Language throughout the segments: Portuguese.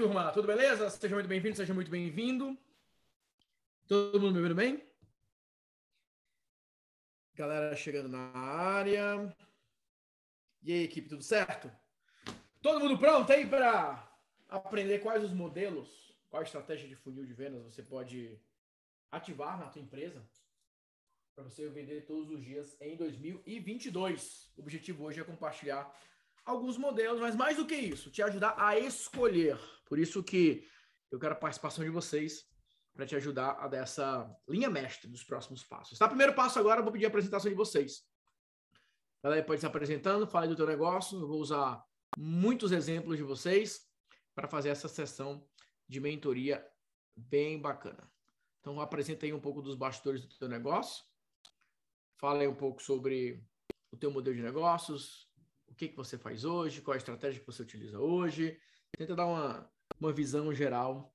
turma? Tudo beleza? Seja muito bem-vindo, seja muito bem-vindo. Todo mundo me ouvindo bem? Galera chegando na área. E aí, equipe, tudo certo? Todo mundo pronto aí para aprender quais os modelos, qual estratégia de funil de vendas você pode ativar na tua empresa para você vender todos os dias em 2022. O objetivo hoje é compartilhar alguns modelos, mas mais do que isso, te ajudar a escolher. Por isso que eu quero a participação de vocês para te ajudar a dessa linha mestre dos próximos passos. Tá? Primeiro passo agora, eu vou pedir a apresentação de vocês. Galera, pode se apresentando, fale do teu negócio. Eu vou usar muitos exemplos de vocês para fazer essa sessão de mentoria bem bacana. Então, apresenta aí um pouco dos bastidores do teu negócio. Fala aí um pouco sobre o teu modelo de negócios, o que, que você faz hoje, qual a estratégia que você utiliza hoje. Tenta dar uma, uma visão geral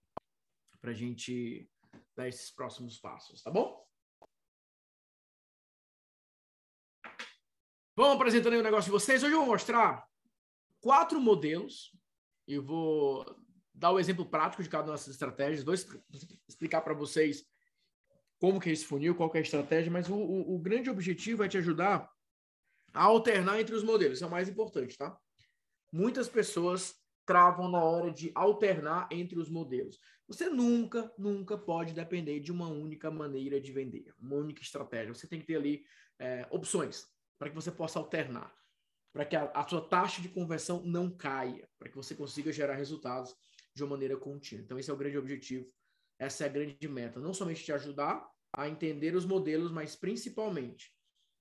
para a gente dar esses próximos passos, tá bom? Vamos apresentando aí o negócio de vocês. Hoje eu vou mostrar quatro modelos. Eu vou dar o exemplo prático de cada uma dessas estratégias. Vou explicar para vocês como que é esse funil, qual que é a estratégia, mas o, o, o grande objetivo é te ajudar a alternar entre os modelos. Isso é o mais importante, tá? Muitas pessoas travam na hora de alternar entre os modelos. Você nunca, nunca pode depender de uma única maneira de vender, uma única estratégia. Você tem que ter ali é, opções para que você possa alternar, para que a, a sua taxa de conversão não caia, para que você consiga gerar resultados de uma maneira contínua. Então, esse é o grande objetivo, essa é a grande meta. Não somente te ajudar a entender os modelos, mas principalmente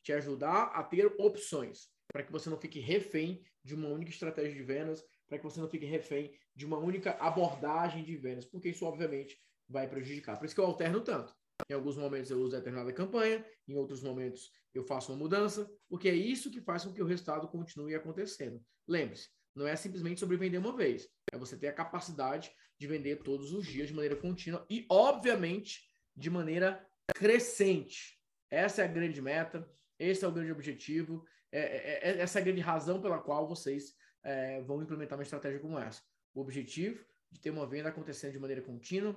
te ajudar a ter opções, para que você não fique refém de uma única estratégia de vendas, para que você não fique refém de uma única abordagem de vendas, porque isso, obviamente, vai prejudicar. Por isso que eu alterno tanto. Em alguns momentos eu uso determinada campanha, em outros momentos eu faço uma mudança, porque é isso que faz com que o resultado continue acontecendo. Lembre-se, não é simplesmente sobre vender uma vez, é você ter a capacidade de vender todos os dias de maneira contínua e, obviamente, de maneira crescente. Essa é a grande meta, esse é o grande objetivo, é, é, é essa é a grande razão pela qual vocês é, vão implementar uma estratégia como essa. O objetivo de ter uma venda acontecendo de maneira contínua,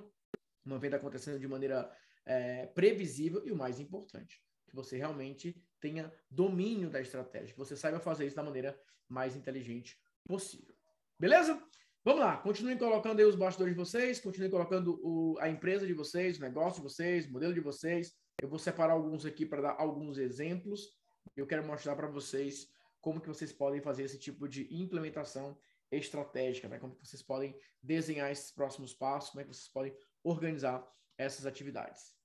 uma venda acontecendo de maneira é, previsível e o mais importante, que você realmente tenha domínio da estratégia, que você saiba fazer isso da maneira mais inteligente possível. Beleza? Vamos lá, continuem colocando aí os bastidores de vocês, continuem colocando o, a empresa de vocês, o negócio de vocês, o modelo de vocês. Eu vou separar alguns aqui para dar alguns exemplos. Eu quero mostrar para vocês como que vocês podem fazer esse tipo de implementação estratégica, né? como que vocês podem desenhar esses próximos passos, como é que vocês podem organizar essas atividades.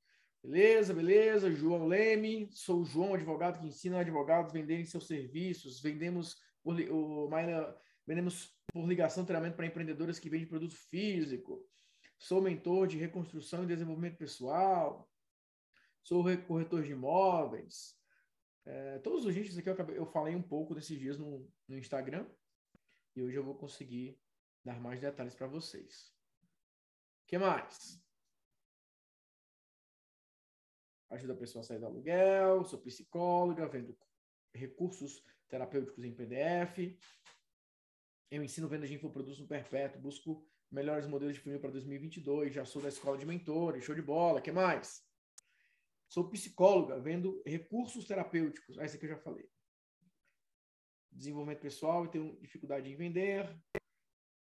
Beleza, beleza. João Leme, sou o João, advogado que ensina advogados a venderem seus serviços. Vendemos por, o Maíra, vendemos por ligação treinamento para empreendedores que vendem produto físico. Sou mentor de reconstrução e desenvolvimento pessoal. Sou corretor de imóveis. É, todos os dias aqui eu, acabei, eu, falei um pouco desses dias no, no Instagram. E hoje eu vou conseguir dar mais detalhes para vocês. O que mais? Ajuda a pessoa a sair do aluguel, sou psicóloga, vendo recursos terapêuticos em PDF. Eu ensino venda de infoprodutos no perpétuo, busco melhores modelos de funil para 2022, já sou da escola de mentores, show de bola, que mais? Sou psicóloga, vendo recursos terapêuticos. Ah, esse aqui eu já falei. Desenvolvimento pessoal e tenho dificuldade em vender.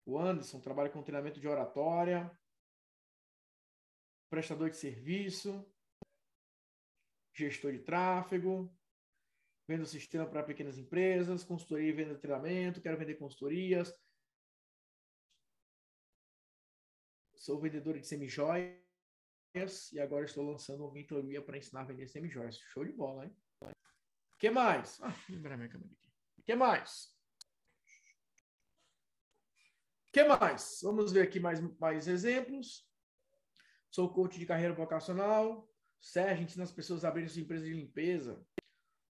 O Anderson trabalha com treinamento de oratória. Prestador de serviço. Gestor de tráfego. Vendo sistema para pequenas empresas. Consultoria e venda de treinamento. Quero vender consultorias. Sou vendedor de semijóias e agora estou lançando uma mentoria para ensinar a vender semi-joias. Show de bola, hein? O que mais? Ah, minha câmera aqui. O que mais? O que mais? Vamos ver aqui mais, mais exemplos. Sou coach de carreira vocacional. Sérgio, ensina as pessoas a abrirem sua empresa de limpeza.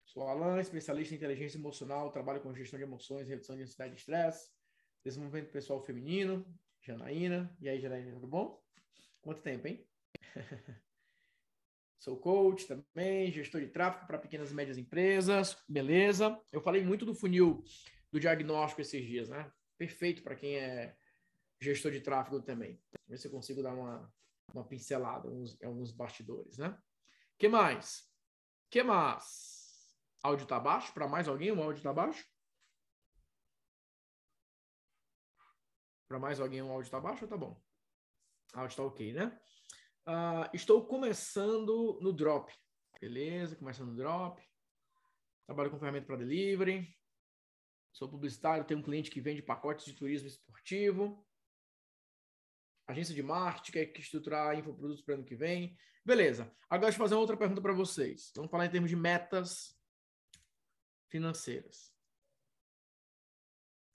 Sou Alan, especialista em inteligência emocional, trabalho com gestão de emoções, redução de ansiedade e estresse, desenvolvimento pessoal feminino. Janaína. E aí, Janaína, tudo bom? Quanto tempo, hein? Sou coach também, gestor de tráfego para pequenas e médias empresas, beleza. Eu falei muito do funil do diagnóstico esses dias, né? Perfeito para quem é gestor de tráfego também. Ver se eu consigo dar uma, uma pincelada em alguns bastidores, né? que mais? que mais? Áudio tá baixo? Para mais alguém, o áudio tá baixo? Para mais alguém, o áudio tá baixo ou tá bom? Áudio tá ok, né? Uh, estou começando no Drop. Beleza, começando no Drop. Trabalho com ferramenta para delivery. Sou publicitário, tenho um cliente que vende pacotes de turismo esportivo. Agência de marketing, quer estruturar infoprodutos para ano que vem. Beleza. Agora deixa eu fazer uma outra pergunta para vocês. Vamos falar em termos de metas financeiras.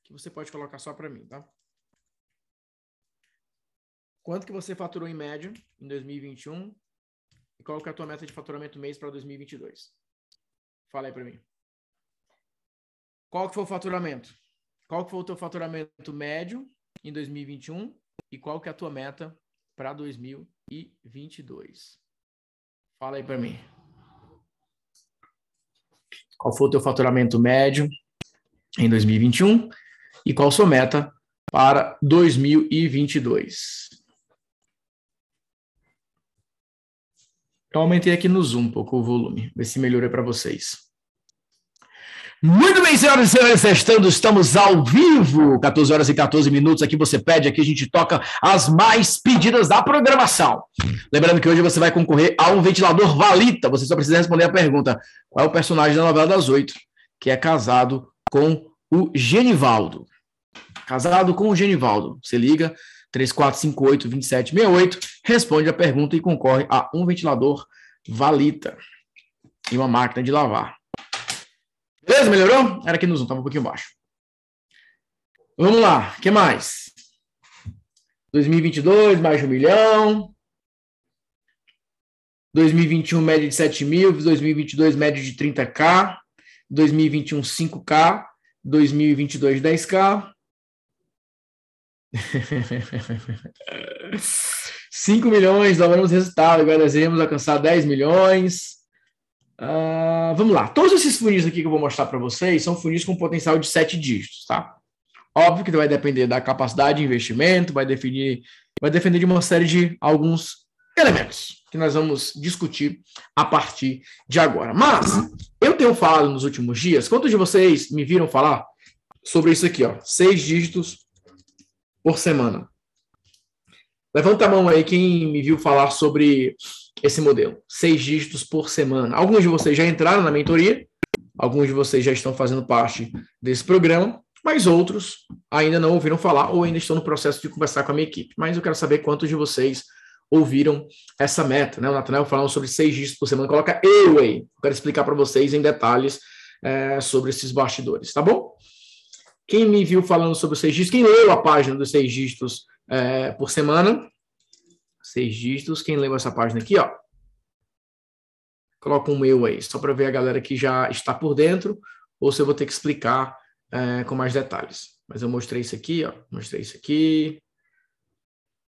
Que você pode colocar só para mim, tá? Quanto que você faturou em média em 2021? E qual que é a tua meta de faturamento mês para 2022? Fala aí para mim. Qual que foi o faturamento? Qual que foi o teu faturamento médio em 2021 e qual que é a tua meta para 2022? Fala aí para mim. Qual foi o teu faturamento médio em 2021 e qual a sua meta para 2022? Eu aumentei aqui no Zoom um pouco o volume, ver se melhorou para vocês. Muito bem, senhoras e senhores, estamos ao vivo, 14 horas e 14 minutos. Aqui você pede, aqui a gente toca as mais pedidas da programação. Lembrando que hoje você vai concorrer a um ventilador Valita. Você só precisa responder a pergunta: qual é o personagem da novela das oito que é casado com o Genivaldo? Casado com o Genivaldo. Você liga 3458-2768, responde a pergunta e concorre a um ventilador Valita e uma máquina de lavar. Beleza? Melhorou? Era aqui no Zoom, estava um pouquinho baixo. Vamos lá, o que mais? 2022, mais de um milhão. 2021, média de 7 mil. 2022, média de 30k. 2021, 5k. 2022, 10k. 5 milhões, dobramos o resultado. Agora desejamos alcançar 10 milhões. Uh, vamos lá. Todos esses funis aqui que eu vou mostrar para vocês são funis com potencial de 7 dígitos, tá? Óbvio que vai depender da capacidade de investimento, vai definir, vai depender de uma série de alguns elementos que nós vamos discutir a partir de agora. Mas eu tenho falado nos últimos dias, quantos de vocês me viram falar sobre isso aqui, ó? Seis dígitos por semana. Levanta a mão aí quem me viu falar sobre esse modelo. Seis dígitos por semana. Alguns de vocês já entraram na mentoria, alguns de vocês já estão fazendo parte desse programa, mas outros ainda não ouviram falar ou ainda estão no processo de conversar com a minha equipe. Mas eu quero saber quantos de vocês ouviram essa meta. Né? O Nathanael falando sobre seis dígitos por semana. Coloca eu aí. Quero explicar para vocês em detalhes é, sobre esses bastidores, tá bom? Quem me viu falando sobre os seis dígitos, quem leu a página dos seis dígitos é, por semana, seis dígitos, quem leu essa página aqui, ó, coloca um eu aí, só para ver a galera que já está por dentro, ou se eu vou ter que explicar é, com mais detalhes. Mas eu mostrei isso aqui, ó, mostrei isso aqui.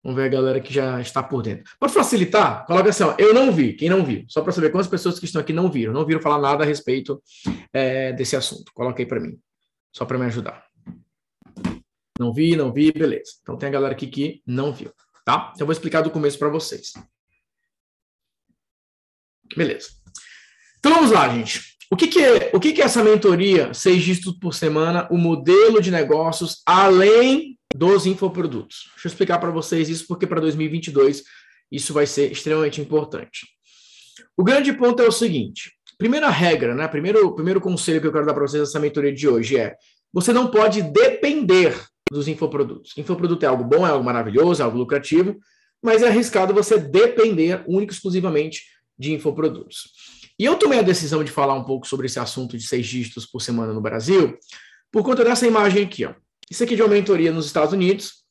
Vamos ver a galera que já está por dentro. Pode facilitar? Coloca assim, ó, eu não vi, quem não viu, só para saber quantas pessoas que estão aqui não viram, não viram falar nada a respeito é, desse assunto. Coloca aí para mim, só para me ajudar. Não vi, não vi, beleza. Então tem a galera aqui que não viu, tá? Então eu vou explicar do começo para vocês. Beleza. Então vamos lá, gente. O que, que é, o que, que é essa mentoria, seis dígitos por semana, o modelo de negócios além dos infoprodutos? Deixa eu explicar para vocês isso, porque para 2022 isso vai ser extremamente importante. O grande ponto é o seguinte: primeira regra, né? Primeiro, primeiro conselho que eu quero dar para vocês nessa mentoria de hoje é: você não pode depender dos infoprodutos. Infoproduto é algo bom, é algo maravilhoso, é algo lucrativo, mas é arriscado você depender único e exclusivamente de infoprodutos. E eu tomei a decisão de falar um pouco sobre esse assunto de seis dígitos por semana no Brasil, por conta dessa imagem aqui. Ó. Isso aqui é de uma mentoria nos Estados Unidos,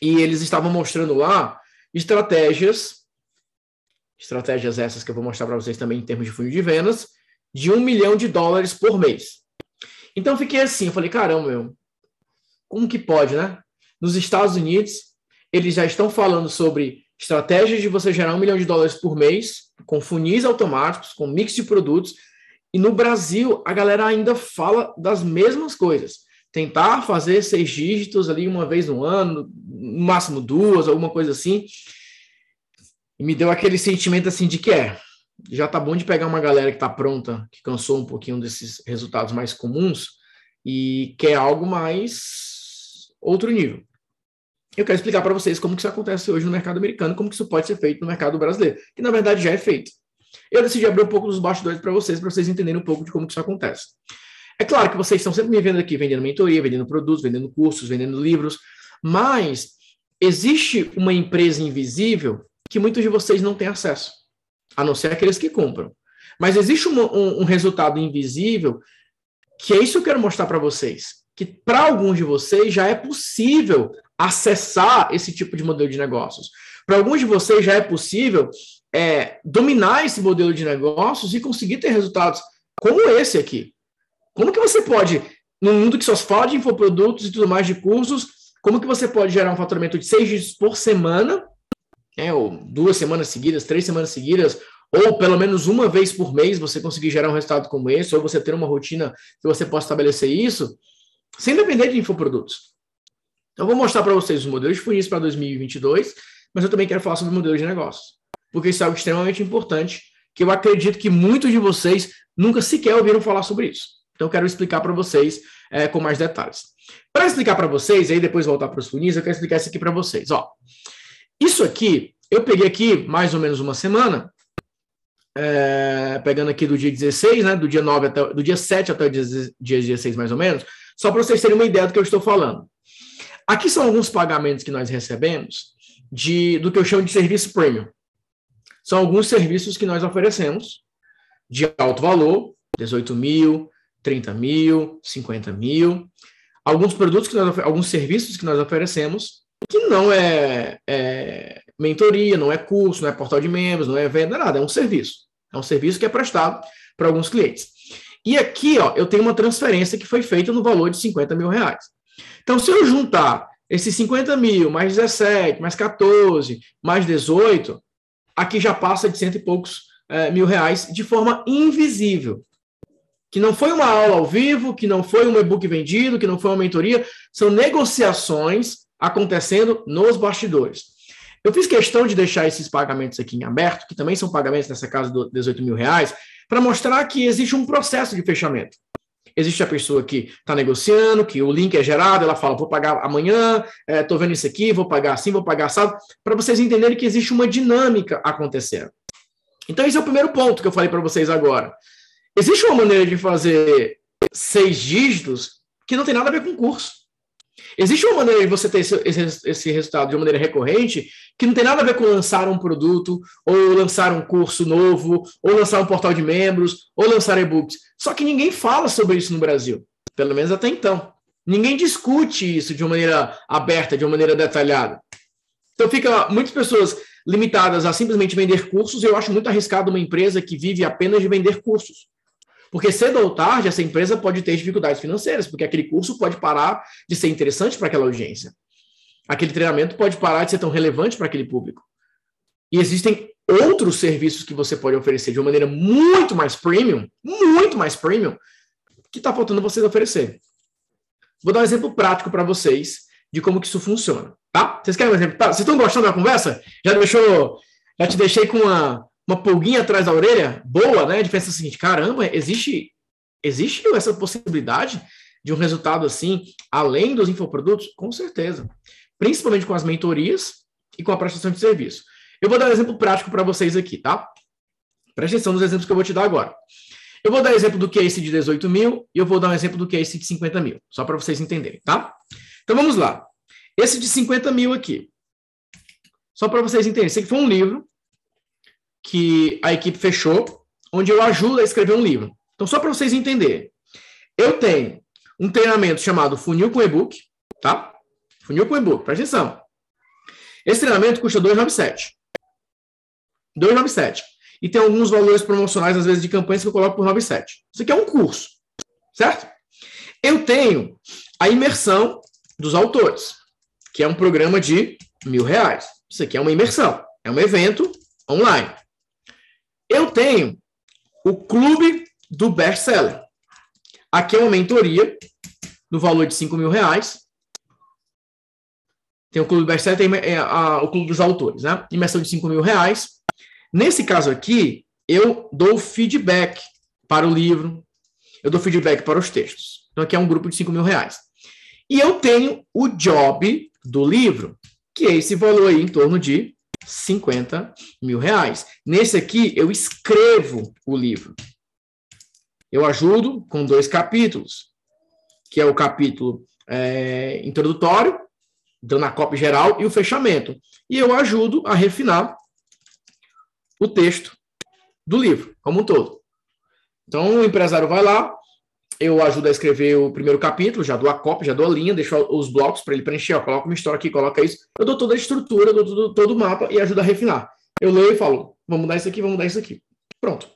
e eles estavam mostrando lá estratégias, estratégias essas que eu vou mostrar para vocês também em termos de funil de vendas, de um milhão de dólares por mês. Então fiquei assim, eu falei, caramba, meu, como que pode, né? Nos Estados Unidos, eles já estão falando sobre estratégias de você gerar um milhão de dólares por mês, com funis automáticos, com mix de produtos. E no Brasil, a galera ainda fala das mesmas coisas. tentar fazer seis dígitos ali uma vez no ano, no máximo duas, alguma coisa assim. E me deu aquele sentimento assim de que é, já tá bom de pegar uma galera que tá pronta, que cansou um pouquinho desses resultados mais comuns e quer algo mais outro nível. Eu quero explicar para vocês como que isso acontece hoje no mercado americano, como que isso pode ser feito no mercado brasileiro, que na verdade já é feito. Eu decidi abrir um pouco dos bastidores para vocês, para vocês entenderem um pouco de como que isso acontece. É claro que vocês estão sempre me vendo aqui vendendo mentoria, vendendo produtos, vendendo cursos, vendendo livros, mas existe uma empresa invisível que muitos de vocês não têm acesso, a não ser aqueles que compram. Mas existe um, um, um resultado invisível que é isso que eu quero mostrar para vocês, que para alguns de vocês já é possível acessar esse tipo de modelo de negócios. Para alguns de vocês já é possível é, dominar esse modelo de negócios e conseguir ter resultados como esse aqui. Como que você pode, num mundo que só se fala de infoprodutos e tudo mais de cursos, como que você pode gerar um faturamento de seis dígitos por semana, né, ou duas semanas seguidas, três semanas seguidas, ou pelo menos uma vez por mês você conseguir gerar um resultado como esse, ou você ter uma rotina que você possa estabelecer isso, sem depender de infoprodutos. Então, eu vou mostrar para vocês os modelos de funis para 2022, mas eu também quero falar sobre o modelo de negócios, porque isso é algo extremamente importante, que eu acredito que muitos de vocês nunca sequer ouviram falar sobre isso. Então, eu quero explicar para vocês é, com mais detalhes. Para explicar para vocês, aí depois voltar para os funis, eu quero explicar isso aqui para vocês. Ó, isso aqui, eu peguei aqui mais ou menos uma semana, é, pegando aqui do dia 16, né, do dia 9 até, do dia 7 até o dia, dia 16 mais ou menos, só para vocês terem uma ideia do que eu estou falando. Aqui são alguns pagamentos que nós recebemos de, do que eu chamo de serviço premium. São alguns serviços que nós oferecemos de alto valor, 18 mil, 30 mil, 50 mil. Alguns produtos, que nós, alguns serviços que nós oferecemos, que não é, é mentoria, não é curso, não é portal de membros, não é venda, nada, é um serviço. É um serviço que é prestado para alguns clientes. E aqui, ó, eu tenho uma transferência que foi feita no valor de 50 mil reais. Então, se eu juntar esses 50 mil, mais 17, mais 14, mais 18, aqui já passa de cento e poucos é, mil reais de forma invisível que não foi uma aula ao vivo, que não foi um e-book vendido, que não foi uma mentoria, são negociações acontecendo nos bastidores. Eu fiz questão de deixar esses pagamentos aqui em aberto, que também são pagamentos nessa casa dos 18 mil reais, para mostrar que existe um processo de fechamento. Existe a pessoa que está negociando, que o link é gerado, ela fala, vou pagar amanhã, estou é, vendo isso aqui, vou pagar assim, vou pagar assado, para vocês entenderem que existe uma dinâmica acontecendo. Então, esse é o primeiro ponto que eu falei para vocês agora. Existe uma maneira de fazer seis dígitos que não tem nada a ver com curso. Existe uma maneira de você ter esse, esse, esse, resultado de uma maneira recorrente que não tem nada a ver com lançar um produto, ou lançar um curso novo, ou lançar um portal de membros, ou lançar e-books. Só que ninguém fala sobre isso no Brasil, pelo menos até então. Ninguém discute isso de uma maneira aberta, de uma maneira detalhada. Então fica muitas pessoas limitadas a simplesmente vender cursos. Eu acho muito arriscado uma empresa que vive apenas de vender cursos. Porque cedo ou tarde essa empresa pode ter dificuldades financeiras, porque aquele curso pode parar de ser interessante para aquela audiência. Aquele treinamento pode parar de ser tão relevante para aquele público. E existem outros serviços que você pode oferecer de uma maneira muito mais premium, muito mais premium, que está faltando vocês oferecer. Vou dar um exemplo prático para vocês de como que isso funciona, tá? Vocês querem um exemplo? Tá? Vocês estão gostando da conversa? Já deixou, já te deixei com uma uma pulguinha atrás da orelha boa, né? De pensar o seguinte: caramba, existe, existe essa possibilidade de um resultado assim, além dos infoprodutos? Com certeza. Principalmente com as mentorias e com a prestação de serviço. Eu vou dar um exemplo prático para vocês aqui, tá? Presta atenção nos exemplos que eu vou te dar agora. Eu vou dar exemplo do é esse de 18 mil e eu vou dar um exemplo do é esse de 50 mil, só para vocês entenderem, tá? Então vamos lá. Esse de 50 mil aqui. Só para vocês entenderem. Esse aqui foi um livro que a equipe fechou, onde eu ajudo a escrever um livro. Então, só para vocês entenderem, eu tenho um treinamento chamado Funil com E-Book, tá? Funil com E-Book, presta atenção. Esse treinamento custa 297. 297. E tem alguns valores promocionais, às vezes, de campanhas que eu coloco por 97. Isso aqui é um curso, certo? Eu tenho a imersão dos autores, que é um programa de mil reais. Isso aqui é uma imersão, é um evento online. Eu tenho o clube do best-seller. Aqui é uma mentoria no valor de 5 mil reais. Tem o Clube Best-Seller, tem é, a, o Clube dos Autores, né? Imersão de 5 mil reais. Nesse caso aqui, eu dou feedback para o livro, eu dou feedback para os textos. Então, aqui é um grupo de 5 mil reais. E eu tenho o job do livro, que é esse valor aí em torno de 50 mil reais. Nesse aqui, eu escrevo o livro. Eu ajudo com dois capítulos, que é o capítulo é, introdutório, dando a cópia geral, e o fechamento. E eu ajudo a refinar o texto do livro, como um todo. Então, o empresário vai lá, eu ajudo a escrever o primeiro capítulo, já dou a cópia, já dou a linha, deixo os blocos para ele preencher, ó, coloca uma história aqui, coloca isso. Eu dou toda a estrutura, dou todo, todo o mapa e ajudo a refinar. Eu leio e falo, vamos mudar isso aqui, vamos mudar isso aqui. Pronto.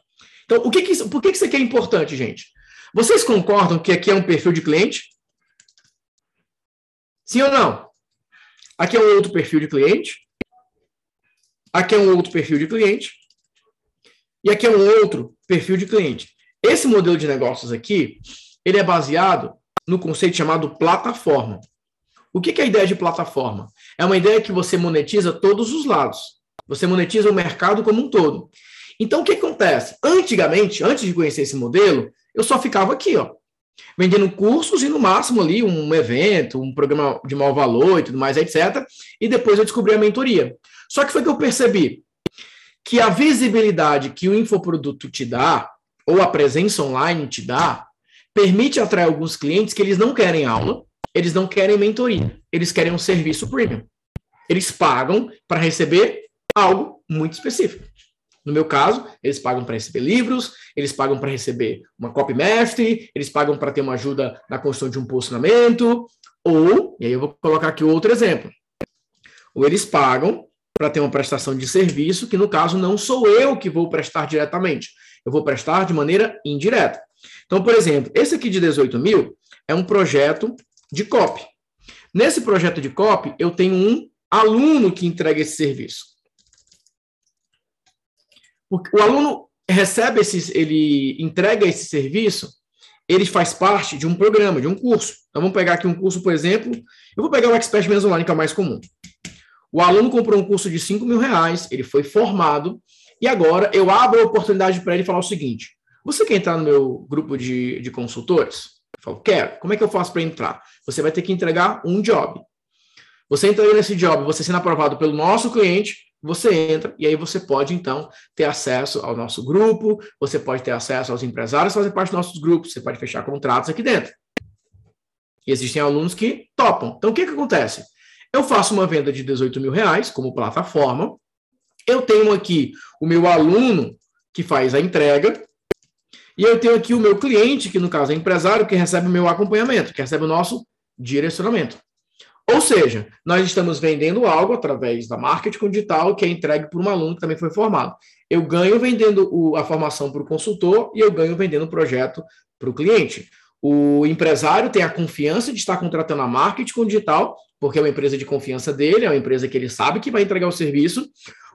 Então, o que que, por que, que isso aqui é importante, gente? Vocês concordam que aqui é um perfil de cliente? Sim ou não? Aqui é um outro perfil de cliente. Aqui é um outro perfil de cliente. E aqui é um outro perfil de cliente. Esse modelo de negócios aqui, ele é baseado no conceito chamado plataforma. O que é a ideia de plataforma? É uma ideia que você monetiza todos os lados. Você monetiza o mercado como um todo. Então, o que acontece? Antigamente, antes de conhecer esse modelo, eu só ficava aqui, ó, vendendo cursos e no máximo ali um evento, um programa de mau valor e tudo mais, etc. E depois eu descobri a mentoria. Só que foi que eu percebi que a visibilidade que o infoproduto te dá, ou a presença online te dá, permite atrair alguns clientes que eles não querem aula, eles não querem mentoria, eles querem um serviço premium. Eles pagam para receber algo muito específico. No meu caso, eles pagam para receber livros, eles pagam para receber uma copy mestre, eles pagam para ter uma ajuda na construção de um posicionamento, ou, e aí eu vou colocar aqui outro exemplo, ou eles pagam para ter uma prestação de serviço, que no caso não sou eu que vou prestar diretamente, eu vou prestar de maneira indireta. Então, por exemplo, esse aqui de 18 mil é um projeto de copy. Nesse projeto de copy, eu tenho um aluno que entrega esse serviço. O aluno recebe esse, ele entrega esse serviço, ele faz parte de um programa, de um curso. Então, vamos pegar aqui um curso, por exemplo. Eu vou pegar o Expert Men's Online, que é o mais comum. O aluno comprou um curso de 5 mil reais, ele foi formado, e agora eu abro a oportunidade para ele falar o seguinte: você quer entrar no meu grupo de, de consultores? Eu falo, quero. Como é que eu faço para entrar? Você vai ter que entregar um job. Você entra nesse job, você sendo aprovado pelo nosso cliente, você entra e aí você pode, então, ter acesso ao nosso grupo, você pode ter acesso aos empresários, fazer parte dos nossos grupos, você pode fechar contratos aqui dentro. E existem alunos que topam. Então, o que, que acontece? Eu faço uma venda de 18 mil reais como plataforma, eu tenho aqui o meu aluno que faz a entrega, e eu tenho aqui o meu cliente, que no caso é empresário, que recebe o meu acompanhamento, que recebe o nosso direcionamento. Ou seja, nós estamos vendendo algo através da marketing digital que é entregue por um aluno que também foi formado. Eu ganho vendendo o, a formação para o consultor e eu ganho vendendo o projeto para o cliente. O empresário tem a confiança de estar contratando a marketing digital, porque é uma empresa de confiança dele, é uma empresa que ele sabe que vai entregar o serviço.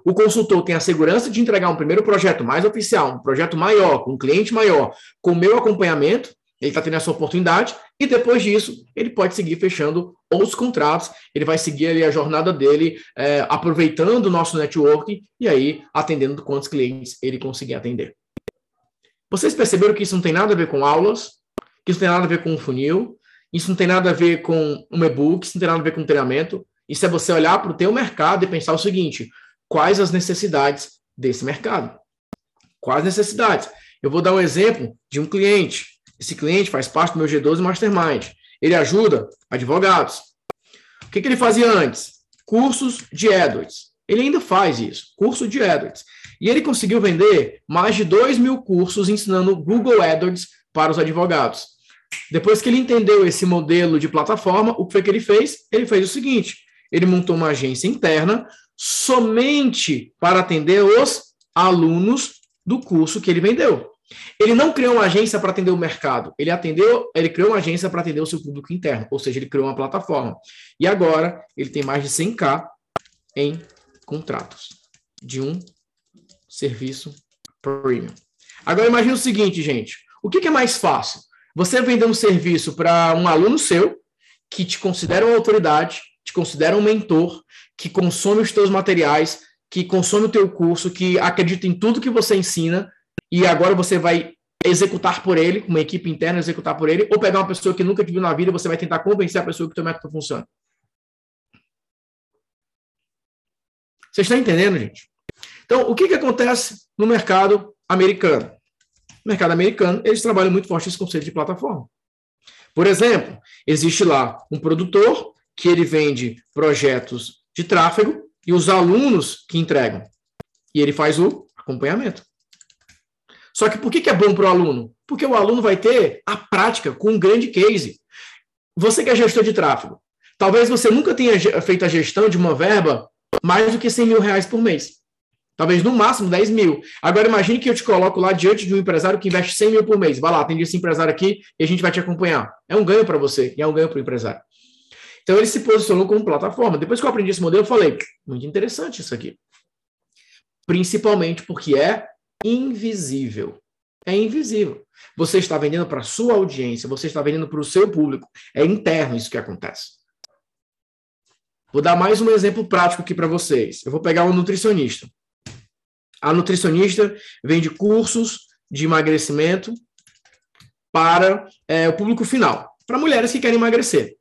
O consultor tem a segurança de entregar um primeiro projeto mais oficial, um projeto maior, com um cliente maior, com meu acompanhamento, ele está tendo essa oportunidade, e depois disso, ele pode seguir fechando outros contratos, ele vai seguir ali a jornada dele, é, aproveitando o nosso network e aí atendendo quantos clientes ele conseguir atender. Vocês perceberam que isso não tem nada a ver com aulas, que isso não tem nada a ver com um funil, isso não tem nada a ver com um e-book, isso não tem nada a ver com treinamento. Isso é você olhar para o teu mercado e pensar o seguinte: quais as necessidades desse mercado. Quais necessidades? Eu vou dar um exemplo de um cliente. Esse cliente faz parte do meu G12 Mastermind. Ele ajuda advogados. O que, que ele fazia antes? Cursos de AdWords. Ele ainda faz isso, curso de AdWords. E ele conseguiu vender mais de 2 mil cursos ensinando Google AdWords para os advogados. Depois que ele entendeu esse modelo de plataforma, o que foi que ele fez? Ele fez o seguinte: ele montou uma agência interna somente para atender os alunos do curso que ele vendeu. Ele não criou uma agência para atender o mercado, ele atendeu, ele criou uma agência para atender o seu público interno, ou seja, ele criou uma plataforma. E agora ele tem mais de 100k em contratos de um serviço premium. Agora imagine o seguinte, gente, o que, que é mais fácil? você vender um serviço para um aluno seu que te considera uma autoridade, te considera um mentor, que consome os teus materiais, que consome o teu curso, que acredita em tudo que você ensina e agora você vai executar por ele, uma equipe interna executar por ele, ou pegar uma pessoa que nunca te viu na vida você vai tentar convencer a pessoa que o teu método funciona. Vocês estão entendendo, gente? Então, o que, que acontece no mercado americano? No mercado americano, eles trabalham muito forte esse conceito de plataforma. Por exemplo, existe lá um produtor que ele vende projetos de tráfego e os alunos que entregam. E ele faz o acompanhamento. Só que por que, que é bom para o aluno? Porque o aluno vai ter a prática com um grande case. Você que é gestor de tráfego, talvez você nunca tenha feito a gestão de uma verba mais do que 100 mil reais por mês. Talvez no máximo 10 mil. Agora imagine que eu te coloco lá diante de um empresário que investe 100 mil por mês. Vai lá, atende esse empresário aqui e a gente vai te acompanhar. É um ganho para você e é um ganho para o empresário. Então ele se posicionou como plataforma. Depois que eu aprendi esse modelo, eu falei, muito interessante isso aqui. Principalmente porque é invisível. É invisível. Você está vendendo para a sua audiência, você está vendendo para o seu público. É interno isso que acontece. Vou dar mais um exemplo prático aqui para vocês. Eu vou pegar um nutricionista. A nutricionista vende cursos de emagrecimento para é, o público final, para mulheres que querem emagrecer.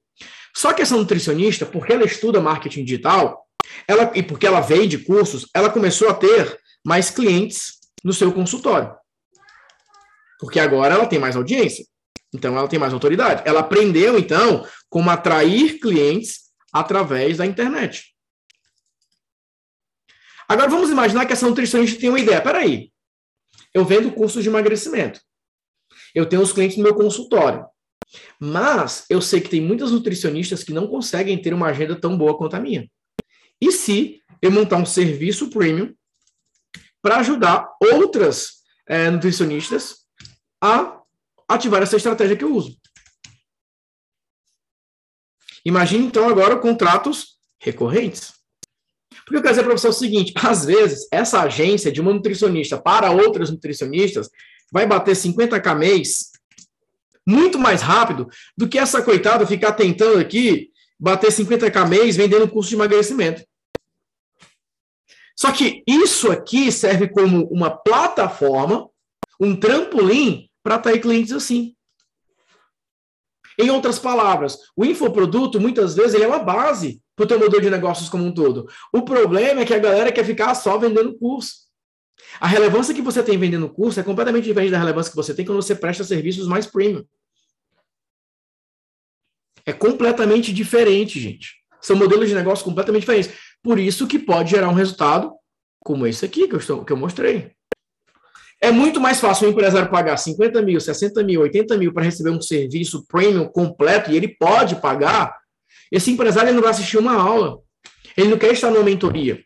Só que essa nutricionista, porque ela estuda marketing digital, ela, e porque ela vende cursos, ela começou a ter mais clientes no seu consultório. Porque agora ela tem mais audiência. Então ela tem mais autoridade. Ela aprendeu, então, como atrair clientes através da internet. Agora vamos imaginar que essa nutricionista tem uma ideia. Peraí, eu vendo cursos de emagrecimento. Eu tenho os clientes no meu consultório. Mas eu sei que tem muitas nutricionistas que não conseguem ter uma agenda tão boa quanto a minha. E se eu montar um serviço premium para ajudar outras é, nutricionistas a ativar essa estratégia que eu uso? Imagine então agora contratos recorrentes. Porque eu quero dizer para você o seguinte: às vezes, essa agência de uma nutricionista para outras nutricionistas vai bater 50k mês muito mais rápido do que essa coitada ficar tentando aqui bater 50k mês vendendo curso de emagrecimento. Só que isso aqui serve como uma plataforma, um trampolim para atrair clientes assim. Em outras palavras, o infoproduto, muitas vezes, ele é uma base para o teu modelo de negócios como um todo. O problema é que a galera quer ficar só vendendo curso. A relevância que você tem vendendo curso é completamente diferente da relevância que você tem quando você presta serviços mais premium. É completamente diferente, gente. São modelos de negócio completamente diferentes. Por isso que pode gerar um resultado como esse aqui que eu, estou, que eu mostrei. É muito mais fácil o empresário pagar 50 mil, 60 mil, 80 mil para receber um serviço premium completo, e ele pode pagar. Esse empresário não vai assistir uma aula. Ele não quer estar numa mentoria.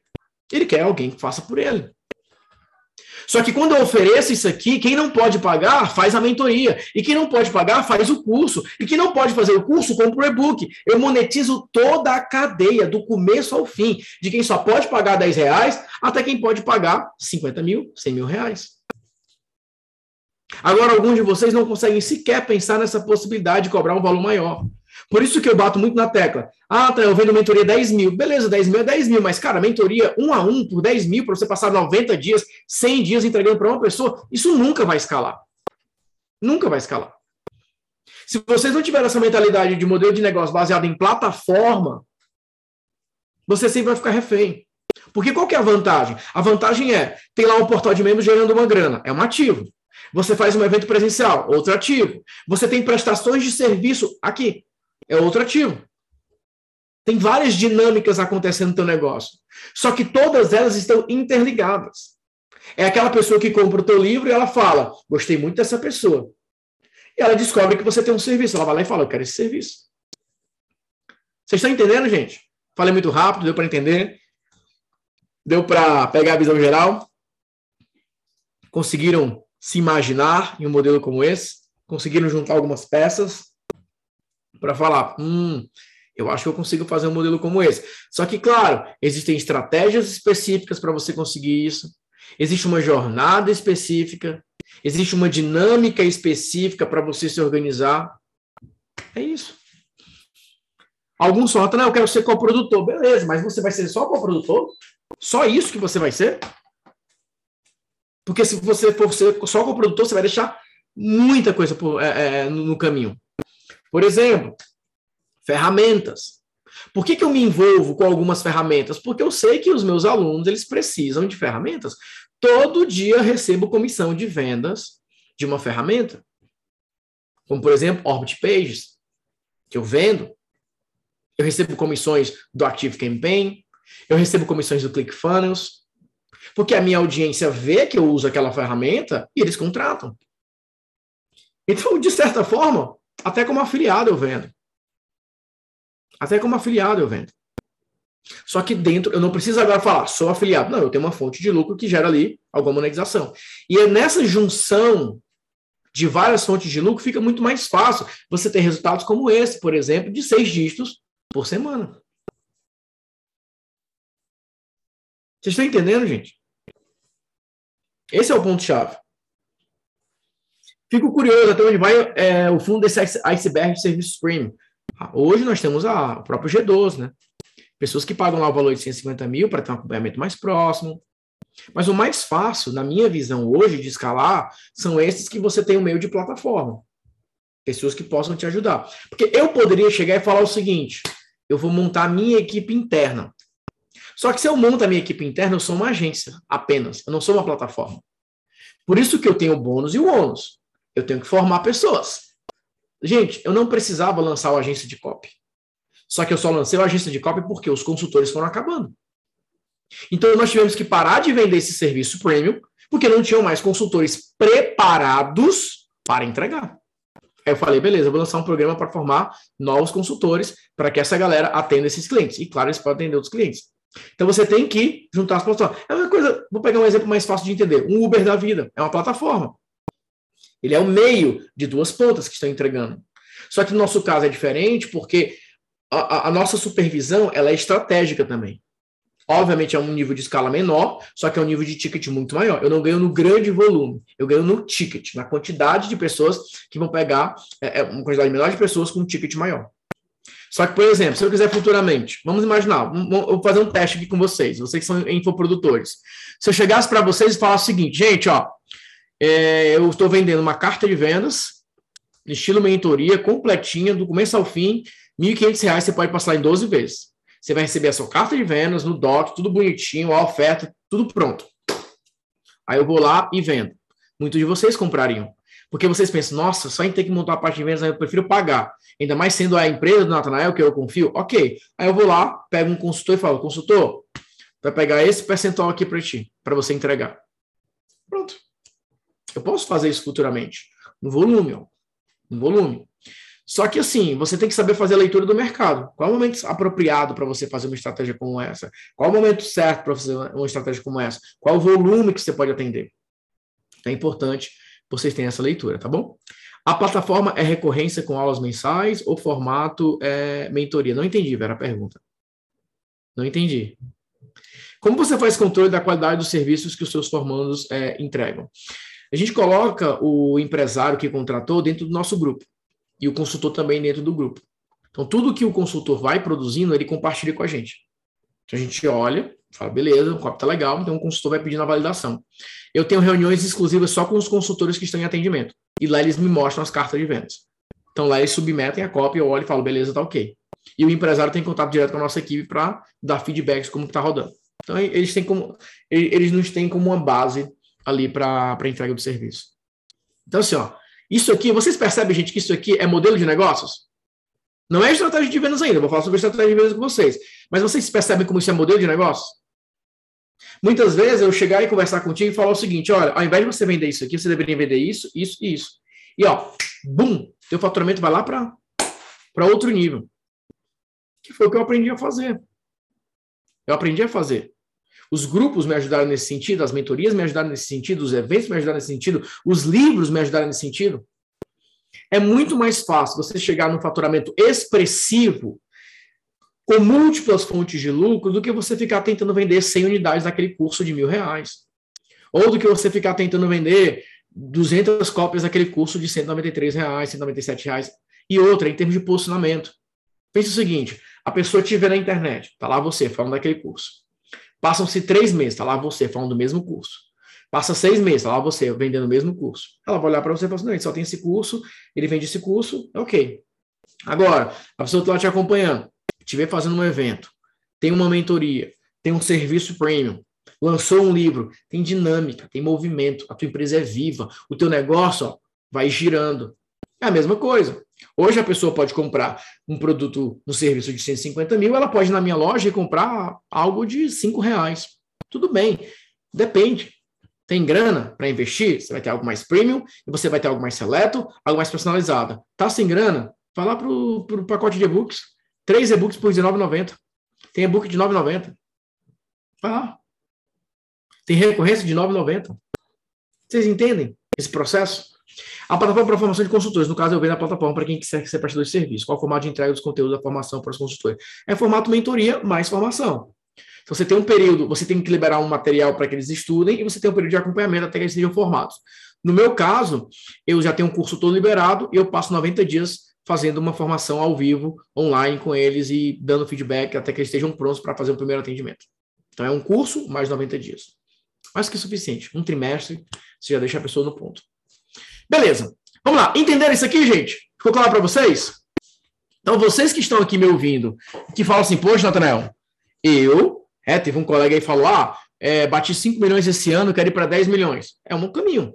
Ele quer alguém que faça por ele. Só que quando eu ofereço isso aqui, quem não pode pagar, faz a mentoria. E quem não pode pagar, faz o curso. E quem não pode fazer o curso, compra o e-book. Eu monetizo toda a cadeia, do começo ao fim. De quem só pode pagar 10 reais, até quem pode pagar 50 mil, 100 mil reais. Agora, alguns de vocês não conseguem sequer pensar nessa possibilidade de cobrar um valor maior. Por isso que eu bato muito na tecla. Ah, tá, eu vendo mentoria 10 mil. Beleza, 10 mil é 10 mil, mas, cara, mentoria um a um por 10 mil, para você passar 90 dias, 100 dias entregando para uma pessoa, isso nunca vai escalar. Nunca vai escalar. Se vocês não tiverem essa mentalidade de modelo de negócio baseado em plataforma, você sempre vai ficar refém. Porque qual que é a vantagem? A vantagem é, tem lá um portal de membros gerando uma grana, é um ativo. Você faz um evento presencial, outro ativo. Você tem prestações de serviço aqui, é outro ativo. Tem várias dinâmicas acontecendo no teu negócio. Só que todas elas estão interligadas. É aquela pessoa que compra o teu livro e ela fala: "Gostei muito dessa pessoa". E ela descobre que você tem um serviço, ela vai lá e fala: "Eu quero esse serviço". Vocês estão entendendo, gente? Falei muito rápido, deu para entender? Deu para pegar a visão geral? Conseguiram se imaginar em um modelo como esse? Conseguiram juntar algumas peças para falar, hum, eu acho que eu consigo fazer um modelo como esse. Só que, claro, existem estratégias específicas para você conseguir isso. Existe uma jornada específica. Existe uma dinâmica específica para você se organizar. É isso. Alguns falam, não, eu quero ser coprodutor. Beleza, mas você vai ser só coprodutor? Só isso que você vai ser? Porque se você for ser só coprodutor, você vai deixar muita coisa por, é, é, no caminho. Por exemplo, ferramentas. Por que, que eu me envolvo com algumas ferramentas? Porque eu sei que os meus alunos eles precisam de ferramentas. Todo dia recebo comissão de vendas de uma ferramenta. Como, por exemplo, Orbit Pages, que eu vendo. Eu recebo comissões do Active Campaign, eu recebo comissões do ClickFunnels, porque a minha audiência vê que eu uso aquela ferramenta e eles contratam. Então, de certa forma, até como afiliado eu vendo. Até como afiliado eu vendo. Só que dentro, eu não preciso agora falar, sou afiliado. Não, eu tenho uma fonte de lucro que gera ali alguma monetização. E é nessa junção de várias fontes de lucro, fica muito mais fácil você ter resultados como esse, por exemplo, de seis dígitos por semana. Vocês estão entendendo, gente? Esse é o ponto-chave. Fico curioso até onde vai é, o fundo desse iceberg de serviços premium. Hoje nós temos a, o próprio G12, né? Pessoas que pagam lá o valor de 150 mil para ter um acompanhamento mais próximo. Mas o mais fácil, na minha visão hoje, de escalar, são esses que você tem um meio de plataforma. Pessoas que possam te ajudar. Porque eu poderia chegar e falar o seguinte: eu vou montar a minha equipe interna. Só que se eu monto a minha equipe interna, eu sou uma agência apenas, eu não sou uma plataforma. Por isso que eu tenho o bônus e o ônus. Eu tenho que formar pessoas. Gente, eu não precisava lançar o agência de copy. Só que eu só lancei o agência de copy porque os consultores foram acabando. Então nós tivemos que parar de vender esse serviço premium porque não tinham mais consultores preparados para entregar. Aí eu falei, beleza, eu vou lançar um programa para formar novos consultores para que essa galera atenda esses clientes. E claro, eles podem atender outros clientes. Então você tem que juntar as plataformas. É uma coisa, vou pegar um exemplo mais fácil de entender. Um Uber da vida é uma plataforma. Ele é o meio de duas pontas que estão entregando. Só que no nosso caso é diferente porque a, a, nossa supervisão ela é estratégica também. Obviamente é um nível de escala menor, só que é um nível de ticket muito maior. Eu não ganho no grande volume, eu ganho no ticket, na quantidade de pessoas que vão pegar é, é uma quantidade menor de pessoas com um ticket maior. Só que, por exemplo, se eu quiser futuramente, vamos imaginar, eu vou fazer um teste aqui com vocês, vocês que são infoprodutores. Se eu chegasse para vocês e falasse o seguinte, gente, ó, é, eu estou vendendo uma carta de vendas, estilo mentoria, completinha, do começo ao fim, R$ 1.500 você pode passar em 12 vezes. Você vai receber a sua carta de vendas no doc, tudo bonitinho, a oferta, tudo pronto. Aí eu vou lá e vendo. Muitos de vocês comprariam. Porque vocês pensam, nossa, só em ter que montar a parte de vendas, eu prefiro pagar. Ainda mais sendo a empresa do Natanael que eu confio. Ok. Aí eu vou lá, pego um consultor e falo, consultor, vai pegar esse percentual aqui para ti, para você entregar. Pronto. Eu posso fazer isso futuramente. No volume, ó. No volume. Só que assim, você tem que saber fazer a leitura do mercado. Qual é o momento apropriado para você fazer uma estratégia como essa? Qual é o momento certo para fazer uma estratégia como essa? Qual é o volume que você pode atender? É importante vocês terem essa leitura, tá bom? A plataforma é recorrência com aulas mensais ou formato é, mentoria? Não entendi, Vera, a pergunta. Não entendi. Como você faz controle da qualidade dos serviços que os seus formandos é, entregam? A gente coloca o empresário que contratou dentro do nosso grupo e o consultor também dentro do grupo. Então, tudo que o consultor vai produzindo, ele compartilha com a gente. Então, a gente olha, fala, beleza, o copo tá legal, então o consultor vai pedindo a validação. Eu tenho reuniões exclusivas só com os consultores que estão em atendimento. E lá eles me mostram as cartas de vendas. Então, lá eles submetem a cópia, eu olho e falo, beleza, tá ok. E o empresário tem contato direto com a nossa equipe para dar feedbacks como está rodando. Então, eles têm como, eles nos têm como uma base ali para entrega do serviço. Então, assim, ó, isso aqui, vocês percebem, gente, que isso aqui é modelo de negócios? Não é estratégia de vendas ainda, vou falar sobre estratégia de vendas com vocês. Mas vocês percebem como isso é modelo de negócio? Muitas vezes eu chegar e conversar contigo e falar o seguinte: olha, ao invés de você vender isso aqui, você deveria vender isso, isso e isso. E ó, bum, teu faturamento vai lá para outro nível. Que foi o que eu aprendi a fazer. Eu aprendi a fazer. Os grupos me ajudaram nesse sentido, as mentorias me ajudaram nesse sentido, os eventos me ajudaram nesse sentido, os livros me ajudaram nesse sentido. É muito mais fácil você chegar num faturamento expressivo com múltiplas fontes de lucro do que você ficar tentando vender 100 unidades daquele curso de mil reais. Ou do que você ficar tentando vender 200 cópias daquele curso de 193 reais, 197 reais. E outra, em termos de posicionamento. Pense o seguinte, a pessoa te vê na internet, tá lá você falando daquele curso. Passam-se três meses, tá lá você falando do mesmo curso. Passa seis meses, tá lá você vendendo o mesmo curso. Ela vai olhar para você e falar assim, não, ele só tem esse curso, ele vende esse curso, ok. Agora, a pessoa está te acompanhando, te vê fazendo um evento, tem uma mentoria, tem um serviço premium, lançou um livro, tem dinâmica, tem movimento, a tua empresa é viva, o teu negócio ó, vai girando. É a mesma coisa. Hoje a pessoa pode comprar um produto no serviço de 150 mil, ela pode ir na minha loja e comprar algo de 5 reais. Tudo bem, depende. Tem grana para investir? Você vai ter algo mais premium e você vai ter algo mais seleto, algo mais personalizado. Tá sem grana? Vai lá para o pacote de e-books. Três e-books por R$19,90. Tem e-book de R$9,90. Vai lá. Tem recorrência de 9,90. Vocês entendem esse processo? A plataforma para formação de consultores, no caso, eu venho na plataforma para quem quiser ser prestador de serviço. Qual o formato de entrega dos conteúdos da formação para os consultores? É formato mentoria mais formação. Então, você tem um período, você tem que liberar um material para que eles estudem e você tem um período de acompanhamento até que eles sejam formados. No meu caso, eu já tenho um curso todo liberado e eu passo 90 dias fazendo uma formação ao vivo, online com eles e dando feedback até que eles estejam prontos para fazer o primeiro atendimento. Então, é um curso mais 90 dias. Mais que suficiente. Um trimestre, você já deixa a pessoa no ponto. Beleza. Vamos lá. Entenderam isso aqui, gente? Ficou claro para vocês? Então, vocês que estão aqui me ouvindo, que falam assim, poxa, Natanael, eu, é, teve um colega aí que falou, ah, é, bati 5 milhões esse ano, quero ir para 10 milhões. É um caminho.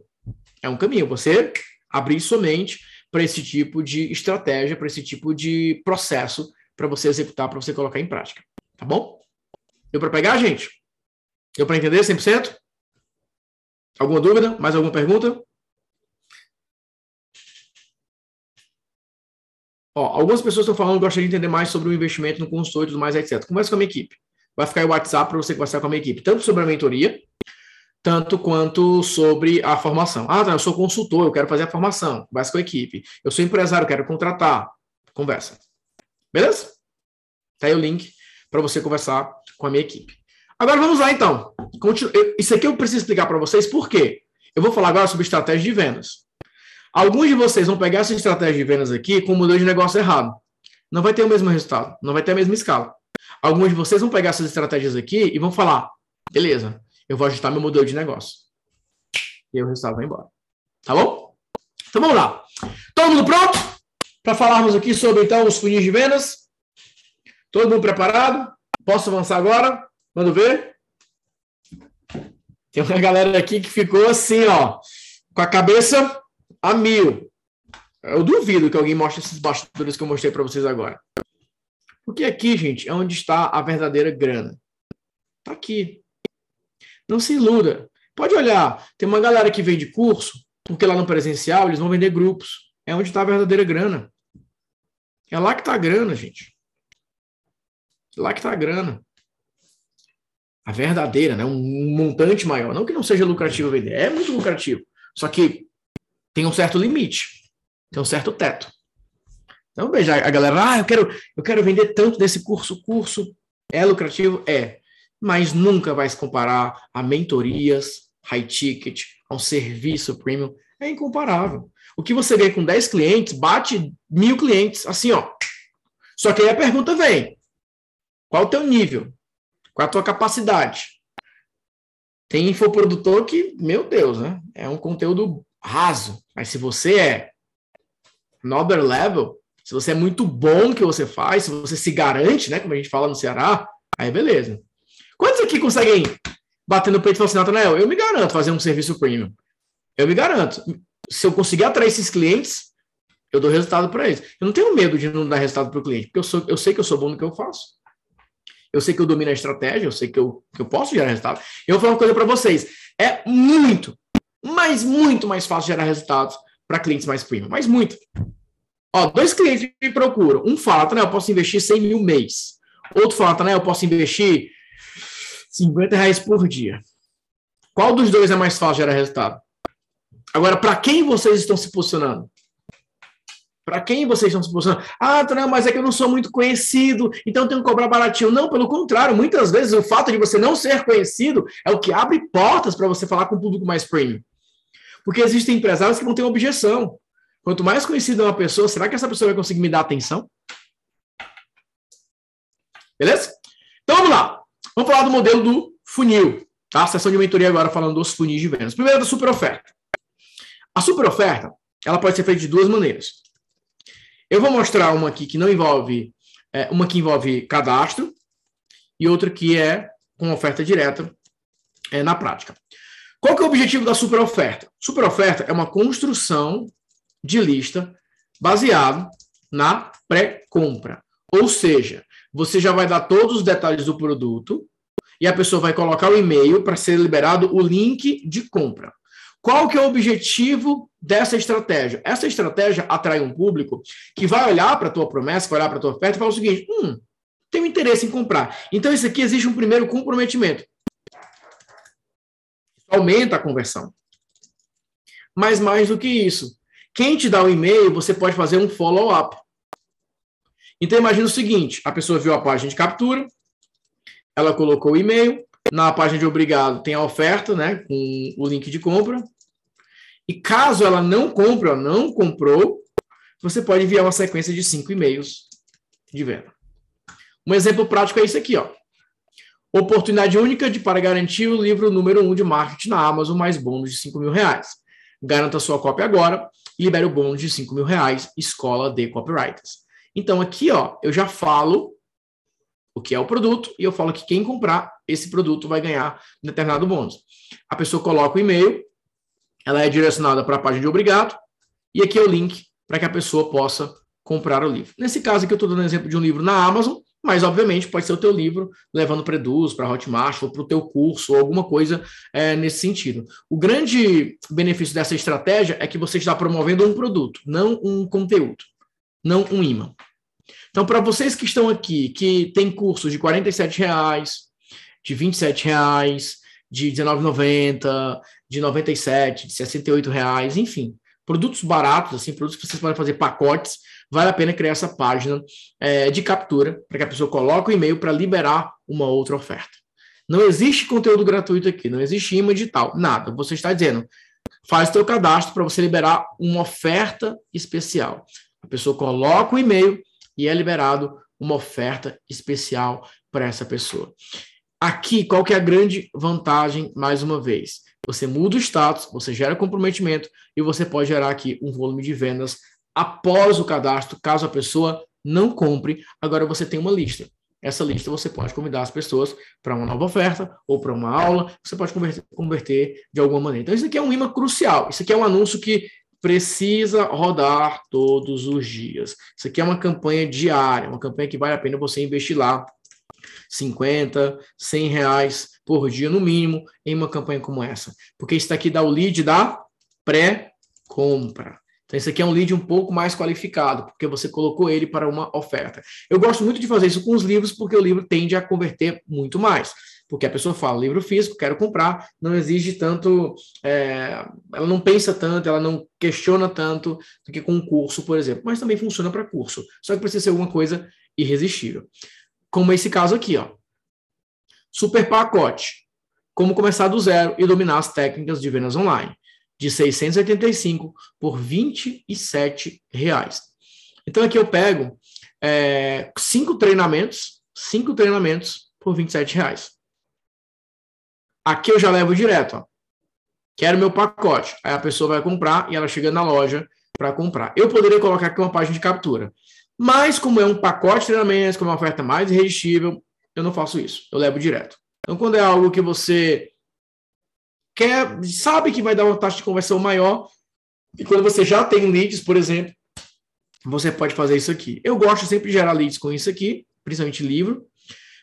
É um caminho. Você abrir somente para esse tipo de estratégia, para esse tipo de processo, para você executar, para você colocar em prática. Tá bom? Deu para pegar, gente? Deu para entender 100%? Alguma dúvida? Mais alguma pergunta? Ó, algumas pessoas estão falando que gostariam de entender mais sobre o investimento no consultor e tudo mais, etc. Conversa com a minha equipe. Vai ficar aí o WhatsApp para você conversar com a minha equipe, tanto sobre a mentoria, tanto quanto sobre a formação. Ah, tá, eu sou consultor, eu quero fazer a formação. Conversa com a equipe. Eu sou empresário, quero contratar. Conversa. Beleza? Tá aí o link para você conversar com a minha equipe. Agora vamos lá, então. Isso aqui eu preciso explicar para vocês por quê. Eu vou falar agora sobre estratégia de vendas. Alguns de vocês vão pegar essa estratégia de vendas aqui com o modelo de negócio errado. Não vai ter o mesmo resultado, não vai ter a mesma escala. Alguns de vocês vão pegar essas estratégias aqui e vão falar: beleza, eu vou ajustar meu modelo de negócio. E o resultado vai embora. Tá bom? Então vamos lá. Todo mundo pronto? Para falarmos aqui sobre então os funis de vendas? Todo mundo preparado? Posso avançar agora? Manda ver. Tem uma galera aqui que ficou assim, ó, com a cabeça a mil. Eu duvido que alguém mostre esses bastidores que eu mostrei para vocês agora. Porque aqui, gente, é onde está a verdadeira grana. Está aqui. Não se iluda. Pode olhar. Tem uma galera que vende curso, porque lá no presencial eles vão vender grupos. É onde está a verdadeira grana. É lá que está a grana, gente. É lá que está a grana a verdadeira, né? um montante maior. Não que não seja lucrativo vender, é muito lucrativo. Só que tem um certo limite, tem um certo teto. Então, veja, a galera, ah, eu quero, eu quero vender tanto desse curso. Curso é lucrativo? É. Mas nunca vai se comparar a mentorias, high ticket, a um serviço premium. É incomparável. O que você ganha com 10 clientes, bate mil clientes, assim, ó. Só que aí a pergunta vem: qual o teu nível? Qual a tua capacidade? Tem infoprodutor que, meu Deus, né? É um conteúdo raso. Mas se você é another level, se você é muito bom que você faz, se você se garante, né? Como a gente fala no Ceará, aí beleza. Quantos aqui conseguem bater no peito e falar assim, Nathanael, eu me garanto fazer um serviço premium. Eu me garanto. Se eu conseguir atrair esses clientes, eu dou resultado para eles. Eu não tenho medo de não dar resultado para o cliente, porque eu, sou, eu sei que eu sou bom no que eu faço eu sei que eu domino a estratégia, eu sei que eu, que eu posso gerar resultado. Eu vou falar uma coisa para vocês: é muito, mas muito mais fácil gerar resultados para clientes mais premium, mas muito. Ó, dois clientes me procuram. Um fala, né, eu posso investir 100 mil mês. Outro fala, né, eu posso investir 50 reais por dia. Qual dos dois é mais fácil gerar resultado? Agora, para quem vocês estão se posicionando? Para quem vocês estão se posicionando? Ah, não, mas é que eu não sou muito conhecido, então tenho que cobrar baratinho. Não, pelo contrário, muitas vezes o fato de você não ser conhecido é o que abre portas para você falar com o público mais premium. Porque existem empresários que vão ter uma objeção. Quanto mais conhecida uma pessoa, será que essa pessoa vai conseguir me dar atenção? Beleza? Então vamos lá. Vamos falar do modelo do funil. Tá? A sessão de mentoria agora falando dos funis de vendas. Primeiro da super oferta. A super oferta, ela pode ser feita de duas maneiras. Eu vou mostrar uma aqui que não envolve, é, uma que envolve cadastro e outra que é com oferta direta é, na prática. Qual que é o objetivo da super oferta? Super oferta é uma construção de lista baseado na pré-compra. Ou seja, você já vai dar todos os detalhes do produto e a pessoa vai colocar o e-mail para ser liberado o link de compra. Qual que é o objetivo dessa estratégia? Essa estratégia atrai um público que vai olhar para a tua promessa, vai olhar para a tua oferta e falar o seguinte: hum, tenho interesse em comprar. Então, isso aqui existe um primeiro comprometimento. Aumenta a conversão. Mas mais do que isso, quem te dá o e-mail, você pode fazer um follow-up. Então, imagine o seguinte: a pessoa viu a página de captura, ela colocou o e-mail, na página de obrigado tem a oferta, né, com o link de compra. E caso ela não compre não comprou, você pode enviar uma sequência de cinco e-mails de venda. Um exemplo prático é isso aqui, ó. Oportunidade única de para garantir o livro número um de marketing na Amazon, mais bônus de 5 mil reais. Garanta sua cópia agora e libere o bônus de 5 mil reais, Escola de Copywriters. Então, aqui, ó, eu já falo o que é o produto e eu falo que quem comprar esse produto vai ganhar um determinado bônus. A pessoa coloca o e-mail, ela é direcionada para a página de obrigado, e aqui é o link para que a pessoa possa comprar o livro. Nesse caso aqui, eu estou dando exemplo de um livro na Amazon, mas obviamente pode ser o teu livro levando para Eduz, para Hotmart, ou para o teu curso, ou alguma coisa é, nesse sentido. O grande benefício dessa estratégia é que você está promovendo um produto, não um conteúdo, não um imã. Então, para vocês que estão aqui, que tem cursos de R$ reais, de R$ reais, de R$19,90, de 97, de 68 reais, enfim, produtos baratos, assim, produtos que vocês podem fazer pacotes, vale a pena criar essa página é, de captura para que a pessoa coloque o e-mail para liberar uma outra oferta. Não existe conteúdo gratuito aqui, não existe imã digital, nada. Você está dizendo, faz seu cadastro para você liberar uma oferta especial. A pessoa coloca o e-mail e é liberado uma oferta especial para essa pessoa. Aqui, qual que é a grande vantagem, mais uma vez? Você muda o status, você gera comprometimento e você pode gerar aqui um volume de vendas após o cadastro, caso a pessoa não compre. Agora você tem uma lista. Essa lista você pode convidar as pessoas para uma nova oferta ou para uma aula, você pode converter, converter, de alguma maneira. Então, isso aqui é um imã crucial. Isso aqui é um anúncio que precisa rodar todos os dias. Isso aqui é uma campanha diária, uma campanha que vale a pena você investir lá 50, 100 reais por dia, no mínimo, em uma campanha como essa. Porque isso aqui dá o lead da pré-compra. Então, isso aqui é um lead um pouco mais qualificado, porque você colocou ele para uma oferta. Eu gosto muito de fazer isso com os livros, porque o livro tende a converter muito mais. Porque a pessoa fala, livro físico, quero comprar, não exige tanto, é, ela não pensa tanto, ela não questiona tanto do que com um curso, por exemplo. Mas também funciona para curso. Só que precisa ser alguma coisa irresistível como esse caso aqui, ó. Super pacote. Como começar do zero e dominar as técnicas de vendas online. De 685 por 27 reais. Então aqui eu pego é, cinco treinamentos, cinco treinamentos por 27 reais. Aqui eu já levo direto, ó. Quero meu pacote. Aí a pessoa vai comprar e ela chega na loja para comprar. Eu poderia colocar aqui uma página de captura. Mas, como é um pacote de treinamentos, como é uma oferta mais irresistível, eu não faço isso. Eu levo direto. Então, quando é algo que você quer, sabe que vai dar uma taxa de conversão maior, e quando você já tem leads, por exemplo, você pode fazer isso aqui. Eu gosto sempre de gerar leads com isso aqui, principalmente livro,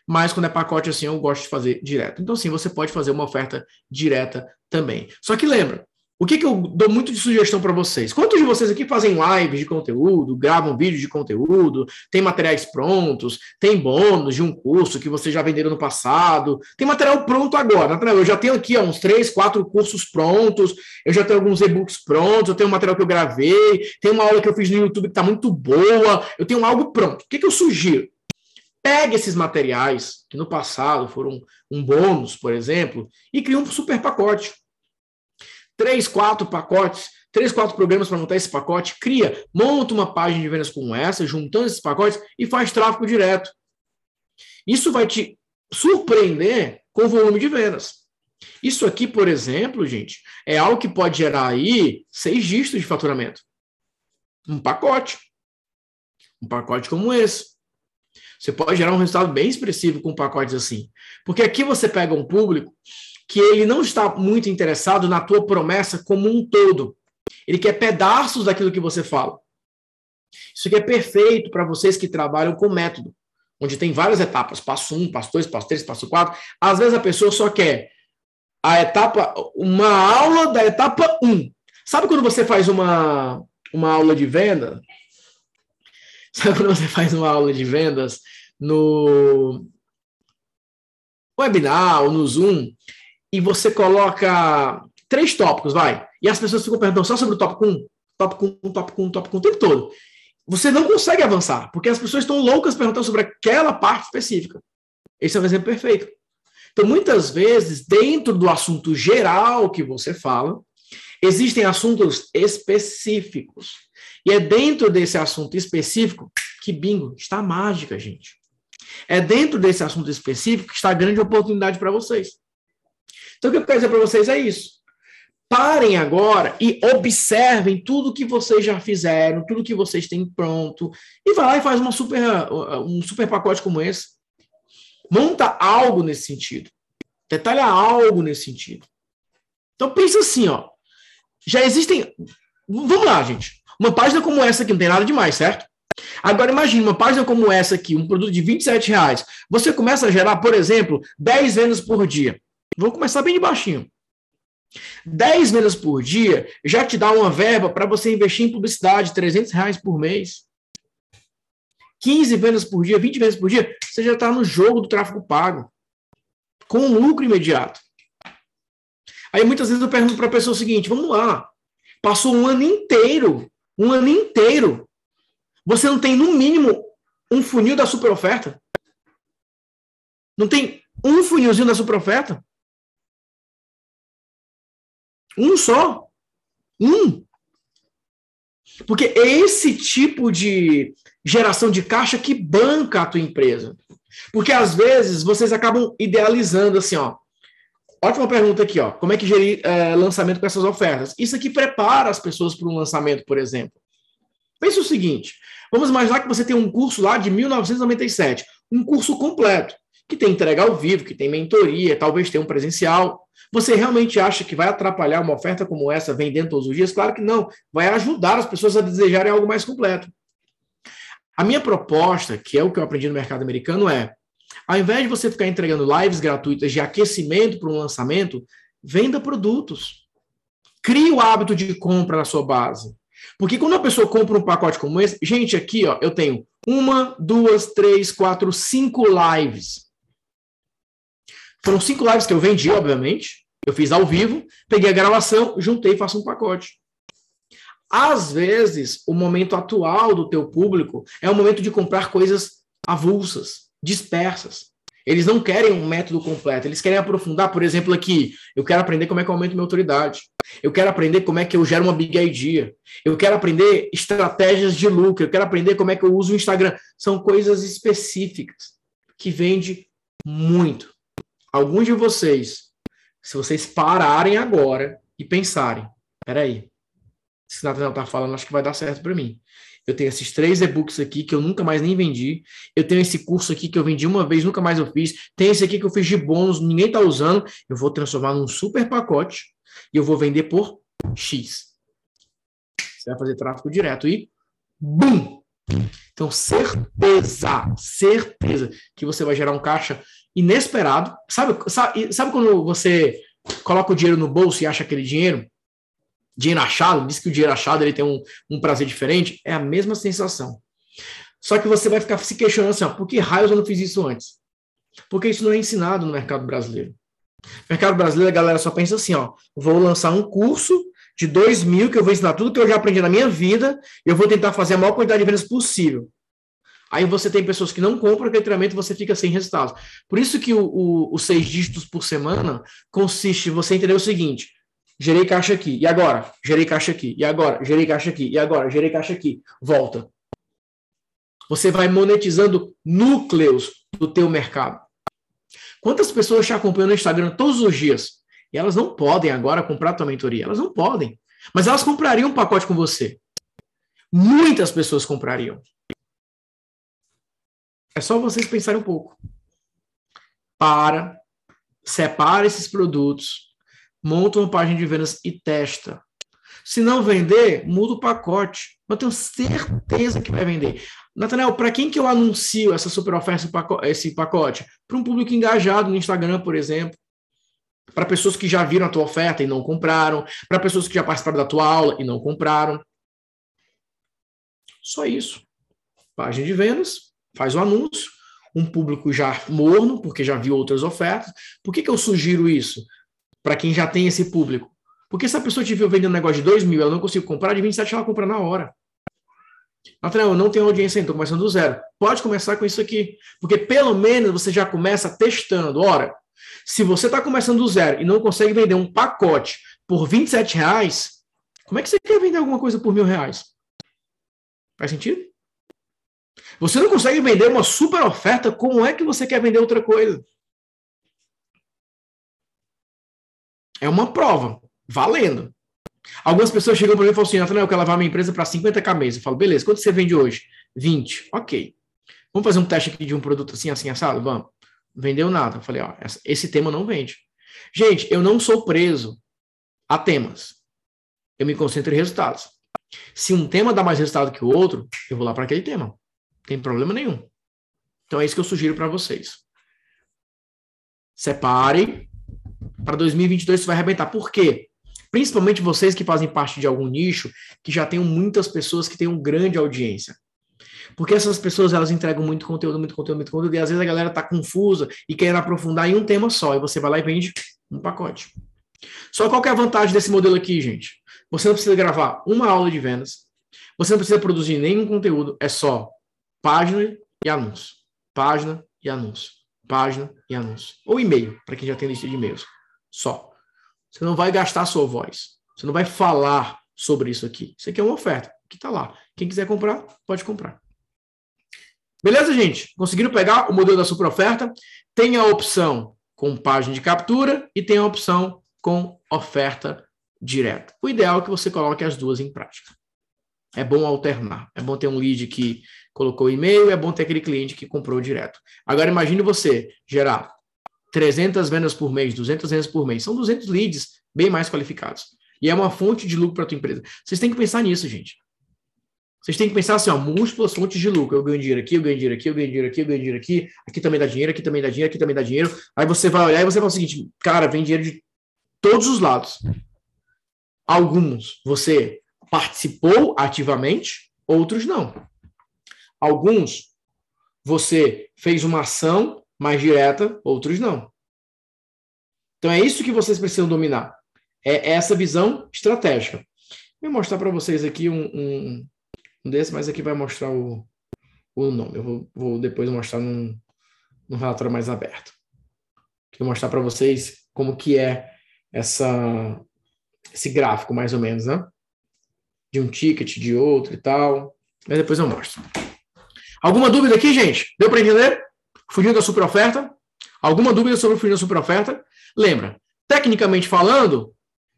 mas quando é pacote assim, eu gosto de fazer direto. Então, sim, você pode fazer uma oferta direta também. Só que lembra, o que, que eu dou muito de sugestão para vocês? Quantos de vocês aqui fazem lives de conteúdo, gravam vídeos de conteúdo, tem materiais prontos, tem bônus de um curso que vocês já venderam no passado, tem material pronto agora. Eu já tenho aqui ó, uns três, quatro cursos prontos, eu já tenho alguns e-books prontos, eu tenho um material que eu gravei, tem uma aula que eu fiz no YouTube que está muito boa, eu tenho algo pronto. O que, que eu sugiro? Pegue esses materiais, que no passado foram um bônus, por exemplo, e crie um super pacote três, quatro pacotes, três, quatro programas para montar esse pacote, cria, monta uma página de vendas como essa, juntando esses pacotes e faz tráfego direto. Isso vai te surpreender com o volume de vendas. Isso aqui, por exemplo, gente, é algo que pode gerar aí seis dígitos de faturamento. Um pacote. Um pacote como esse. Você pode gerar um resultado bem expressivo com pacotes assim. Porque aqui você pega um público que ele não está muito interessado na tua promessa como um todo. Ele quer pedaços daquilo que você fala. Isso aqui é perfeito para vocês que trabalham com método, onde tem várias etapas, passo um, passo dois, passo três, passo quatro. Às vezes a pessoa só quer a etapa, uma aula da etapa um. Sabe quando você faz uma, uma aula de venda? Sabe quando você faz uma aula de vendas no webinar ou no Zoom e você coloca três tópicos, vai, e as pessoas ficam perguntando só sobre o tópico 1, tópico 1, tópico 1, tópico 1 o tempo todo. Você não consegue avançar, porque as pessoas estão loucas perguntando sobre aquela parte específica. Esse é o exemplo perfeito. Então, muitas vezes, dentro do assunto geral que você fala, existem assuntos específicos. E é dentro desse assunto específico que, bingo, está mágica, gente. É dentro desse assunto específico que está a grande oportunidade para vocês. Então, o que eu quero dizer para vocês é isso. Parem agora e observem tudo que vocês já fizeram, tudo que vocês têm pronto, e vai lá e faz uma super, um super pacote como esse. Monta algo nesse sentido. Detalha algo nesse sentido. Então pensa assim, ó. Já existem. Vamos lá, gente. Uma página como essa aqui não tem nada demais, certo? Agora imagine uma página como essa aqui, um produto de 27 reais. Você começa a gerar, por exemplo, 10 vendas por dia. Vou começar bem de baixinho. 10 vendas por dia já te dá uma verba para você investir em publicidade, 300 reais por mês. 15 vendas por dia, 20 vendas por dia, você já está no jogo do tráfego pago, com lucro imediato. Aí muitas vezes eu pergunto para a pessoa o seguinte: vamos lá, passou um ano inteiro, um ano inteiro, você não tem no mínimo um funil da super oferta? Não tem um funilzinho da super oferta? Um só. Um. Porque é esse tipo de geração de caixa que banca a tua empresa. Porque às vezes vocês acabam idealizando assim, ó. Ótima pergunta aqui, ó. Como é que gerir é, lançamento com essas ofertas? Isso aqui prepara as pessoas para um lançamento, por exemplo. Pense o seguinte: vamos imaginar que você tem um curso lá de 1997, um curso completo, que tem entrega ao vivo, que tem mentoria, talvez tenha um presencial. Você realmente acha que vai atrapalhar uma oferta como essa vendendo todos os dias? Claro que não. Vai ajudar as pessoas a desejarem algo mais completo. A minha proposta, que é o que eu aprendi no mercado americano, é: ao invés de você ficar entregando lives gratuitas de aquecimento para um lançamento, venda produtos. Crie o hábito de compra na sua base. Porque quando a pessoa compra um pacote como esse, gente, aqui ó, eu tenho uma, duas, três, quatro, cinco lives. Foram cinco lives que eu vendi, obviamente. Eu fiz ao vivo, peguei a gravação, juntei e faço um pacote. Às vezes, o momento atual do teu público é o momento de comprar coisas avulsas, dispersas. Eles não querem um método completo, eles querem aprofundar, por exemplo, aqui, eu quero aprender como é que eu aumento minha autoridade. Eu quero aprender como é que eu gero uma big idea. Eu quero aprender estratégias de lucro, eu quero aprender como é que eu uso o Instagram. São coisas específicas que vende muito alguns de vocês, se vocês pararem agora e pensarem, peraí, se Nathaniel tá falando, acho que vai dar certo para mim. Eu tenho esses três e-books aqui que eu nunca mais nem vendi. Eu tenho esse curso aqui que eu vendi uma vez, nunca mais eu fiz. Tem esse aqui que eu fiz de bônus, ninguém tá usando. Eu vou transformar num super pacote e eu vou vender por X. Você vai fazer tráfego direto e BUM! Então, certeza, certeza que você vai gerar um caixa inesperado. Sabe, sabe, sabe quando você coloca o dinheiro no bolso e acha aquele dinheiro? Dinheiro achado, diz que o dinheiro achado ele tem um, um prazer diferente. É a mesma sensação. Só que você vai ficar se questionando assim, ó, por que raios eu não fiz isso antes? Porque isso não é ensinado no mercado brasileiro. No mercado brasileiro, a galera só pensa assim, ó, vou lançar um curso de dois mil que eu vou ensinar tudo que eu já aprendi na minha vida e eu vou tentar fazer a maior quantidade de vendas possível. Aí você tem pessoas que não compram aquele treinamento você fica sem resultados. Por isso que o, o, os seis dígitos por semana consiste em você entender o seguinte: Gerei caixa aqui. E agora? Gerei caixa aqui. E agora? Gerei caixa aqui. E agora? Gerei caixa aqui. Volta. Você vai monetizando núcleos do teu mercado. Quantas pessoas te acompanham no Instagram todos os dias? E elas não podem agora comprar tua mentoria. Elas não podem. Mas elas comprariam um pacote com você. Muitas pessoas comprariam. É só vocês pensarem um pouco. Para, separa esses produtos, monta uma página de vendas e testa. Se não vender, muda o pacote. Eu tenho certeza que vai vender. Nathanael, para quem que eu anuncio essa super oferta, esse pacote? Para um público engajado no Instagram, por exemplo. Para pessoas que já viram a tua oferta e não compraram. Para pessoas que já participaram da tua aula e não compraram. Só isso. Página de vendas, faz o anúncio. Um público já morno, porque já viu outras ofertas. Por que, que eu sugiro isso? para quem já tem esse público. Porque se a pessoa te viu vendendo um negócio de 2 mil, ela não conseguiu comprar, de 27 ela compra na hora. Nathanael, eu não tenho audiência ainda, estou começando do zero. Pode começar com isso aqui. Porque pelo menos você já começa testando. Ora, se você está começando do zero e não consegue vender um pacote por 27 reais, como é que você quer vender alguma coisa por mil reais? Faz sentido? Você não consegue vender uma super oferta, como é que você quer vender outra coisa? É uma prova, valendo. Algumas pessoas chegam para mim e falam assim, Nathanael, eu quero levar minha empresa para 50k mês. Eu falo, beleza, quanto você vende hoje? 20. Ok. Vamos fazer um teste aqui de um produto assim, assim, assado? Vamos. Vendeu nada. Eu falei, ó, esse tema não vende. Gente, eu não sou preso a temas. Eu me concentro em resultados. Se um tema dá mais resultado que o outro, eu vou lá para aquele tema. Tem problema nenhum. Então é isso que eu sugiro para vocês. Separe para 2022 isso vai arrebentar. Por quê? Principalmente vocês que fazem parte de algum nicho, que já tenham muitas pessoas que tenham grande audiência. Porque essas pessoas elas entregam muito conteúdo, muito conteúdo, muito conteúdo, e às vezes a galera está confusa e querendo aprofundar em um tema só, e você vai lá e vende um pacote. Só qual é a vantagem desse modelo aqui, gente? Você não precisa gravar uma aula de vendas, você não precisa produzir nenhum conteúdo, é só página e anúncio. Página e anúncio. Página e anúncio. Ou e-mail, para quem já tem lista de e-mails só. Você não vai gastar sua voz. Você não vai falar sobre isso aqui. Isso aqui é uma oferta que está lá. Quem quiser comprar, pode comprar. Beleza, gente? Conseguiram pegar o modelo da super oferta? Tem a opção com página de captura e tem a opção com oferta direta. O ideal é que você coloque as duas em prática. É bom alternar. É bom ter um lead que colocou e-mail, é bom ter aquele cliente que comprou direto. Agora imagine você gerar 300 vendas por mês, 200 vendas por mês. São 200 leads bem mais qualificados. E é uma fonte de lucro para a tua empresa. Vocês têm que pensar nisso, gente. Vocês têm que pensar assim, ó, múltiplas fontes de lucro. Eu ganho dinheiro aqui, eu ganho dinheiro aqui, eu ganho dinheiro aqui, eu ganho dinheiro aqui. Aqui também dá dinheiro, aqui também dá dinheiro, aqui também dá dinheiro. Aí você vai olhar e você fala o seguinte, cara, vem dinheiro de todos os lados. Alguns você participou ativamente, outros não. Alguns você fez uma ação mais direta, outros não. Então é isso que vocês precisam dominar. É essa visão estratégica. Vou mostrar para vocês aqui um, um, um desse, mas aqui vai mostrar o, o nome. Eu vou, vou depois mostrar num, num relatório mais aberto. Vou mostrar para vocês como que é essa, esse gráfico, mais ou menos, né? De um ticket, de outro e tal. Mas depois eu mostro. Alguma dúvida aqui, gente? Deu para entender? Fugindo da superoferta? Alguma dúvida sobre o fugindo da superoferta? Lembra, tecnicamente falando,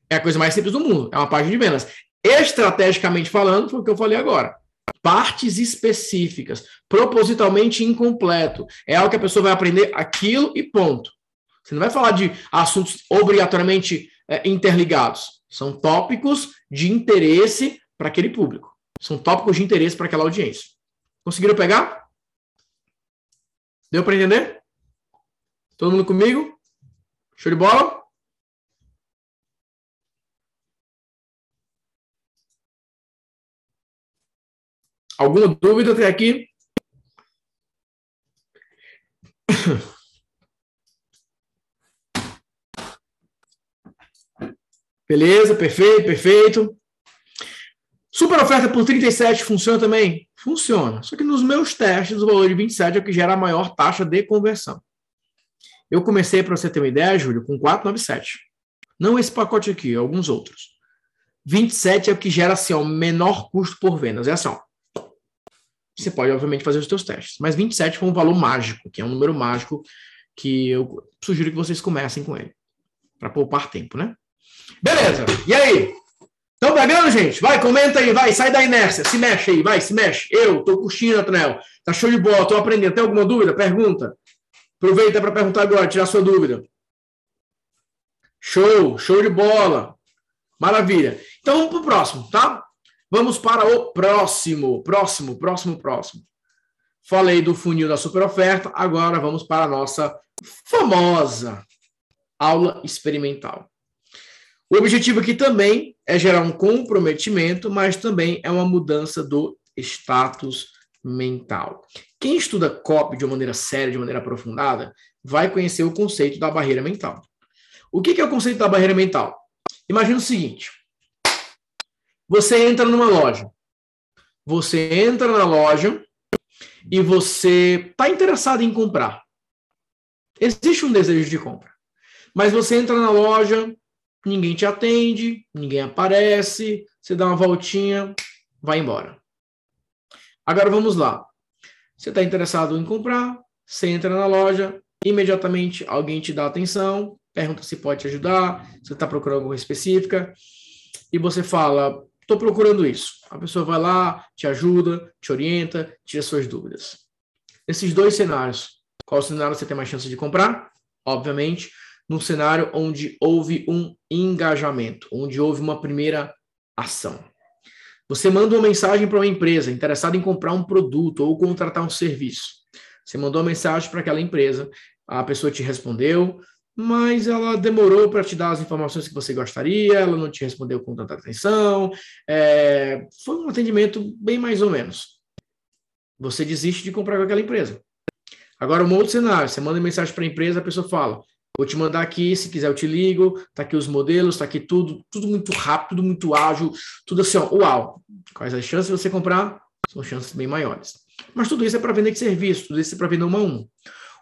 é a coisa mais simples do mundo. É uma página de vendas. Estrategicamente falando, foi o que eu falei agora. Partes específicas, propositalmente incompleto. É algo que a pessoa vai aprender aquilo e ponto. Você não vai falar de assuntos obrigatoriamente é, interligados. São tópicos de interesse para aquele público. São tópicos de interesse para aquela audiência. Conseguiram pegar? Deu para entender? Todo mundo comigo? Show de bola? Alguma dúvida até aqui? Beleza, perfeito, perfeito. Super oferta por 37 funciona também? Funciona. Só que nos meus testes, o valor de 27 é o que gera a maior taxa de conversão. Eu comecei, para você ter uma ideia, Júlio, com 497. Não esse pacote aqui, alguns outros. 27 é o que gera assim, o menor custo por vendas. É assim, ó. Você pode, obviamente, fazer os seus testes. Mas 27 foi um valor mágico, que é um número mágico que eu sugiro que vocês comecem com ele. Para poupar tempo, né? Beleza. E aí? Estão pegando, gente? Vai, comenta aí, vai, sai da inércia, se mexe aí, vai, se mexe. Eu tô curtindo, Natanel. Tá show de bola, tô aprendendo. Tem alguma dúvida? Pergunta. Aproveita para perguntar agora, tirar sua dúvida. Show, show de bola. Maravilha. Então vamos para o próximo, tá? Vamos para o próximo, próximo, próximo, próximo. Falei do funil da super oferta, agora vamos para a nossa famosa aula experimental. O objetivo aqui também é gerar um comprometimento, mas também é uma mudança do status mental. Quem estuda COP de uma maneira séria, de maneira aprofundada, vai conhecer o conceito da barreira mental. O que é o conceito da barreira mental? Imagina o seguinte: você entra numa loja. Você entra na loja e você está interessado em comprar. Existe um desejo de compra. Mas você entra na loja, ninguém te atende, ninguém aparece, você dá uma voltinha, vai embora. Agora vamos lá. Você está interessado em comprar, você entra na loja, imediatamente alguém te dá atenção, pergunta se pode te ajudar, se está procurando alguma específica, e você fala, estou procurando isso. A pessoa vai lá, te ajuda, te orienta, tira suas dúvidas. Nesses dois cenários, qual cenário você tem mais chance de comprar? Obviamente, num cenário onde houve um engajamento, onde houve uma primeira ação. Você manda uma mensagem para uma empresa interessada em comprar um produto ou contratar um serviço. Você mandou uma mensagem para aquela empresa, a pessoa te respondeu, mas ela demorou para te dar as informações que você gostaria, ela não te respondeu com tanta atenção, é, foi um atendimento bem mais ou menos. Você desiste de comprar com aquela empresa. Agora, um outro cenário, você manda mensagem para a empresa, a pessoa fala, vou te mandar aqui, se quiser eu te ligo, tá aqui os modelos, tá aqui tudo, tudo muito rápido, tudo muito ágil, tudo assim, ó, uau. Quais as chances de você comprar? São chances bem maiores. Mas tudo isso é para vender de serviço, tudo isso é para vender uma a um.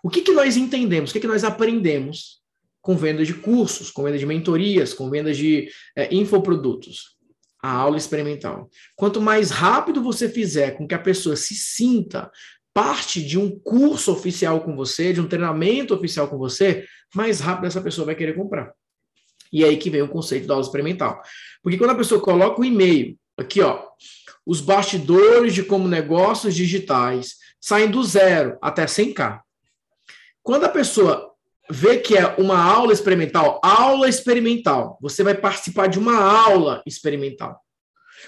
O que, que nós entendemos, o que, que nós aprendemos com venda de cursos, com venda de mentorias, com venda de é, infoprodutos. A aula experimental. Quanto mais rápido você fizer com que a pessoa se sinta parte de um curso oficial com você, de um treinamento oficial com você, mais rápido essa pessoa vai querer comprar. E é aí que vem o conceito da aula experimental. Porque quando a pessoa coloca o e-mail, aqui ó, os bastidores de como negócios digitais saem do zero até 100k. Quando a pessoa vê que é uma aula experimental, aula experimental, você vai participar de uma aula experimental.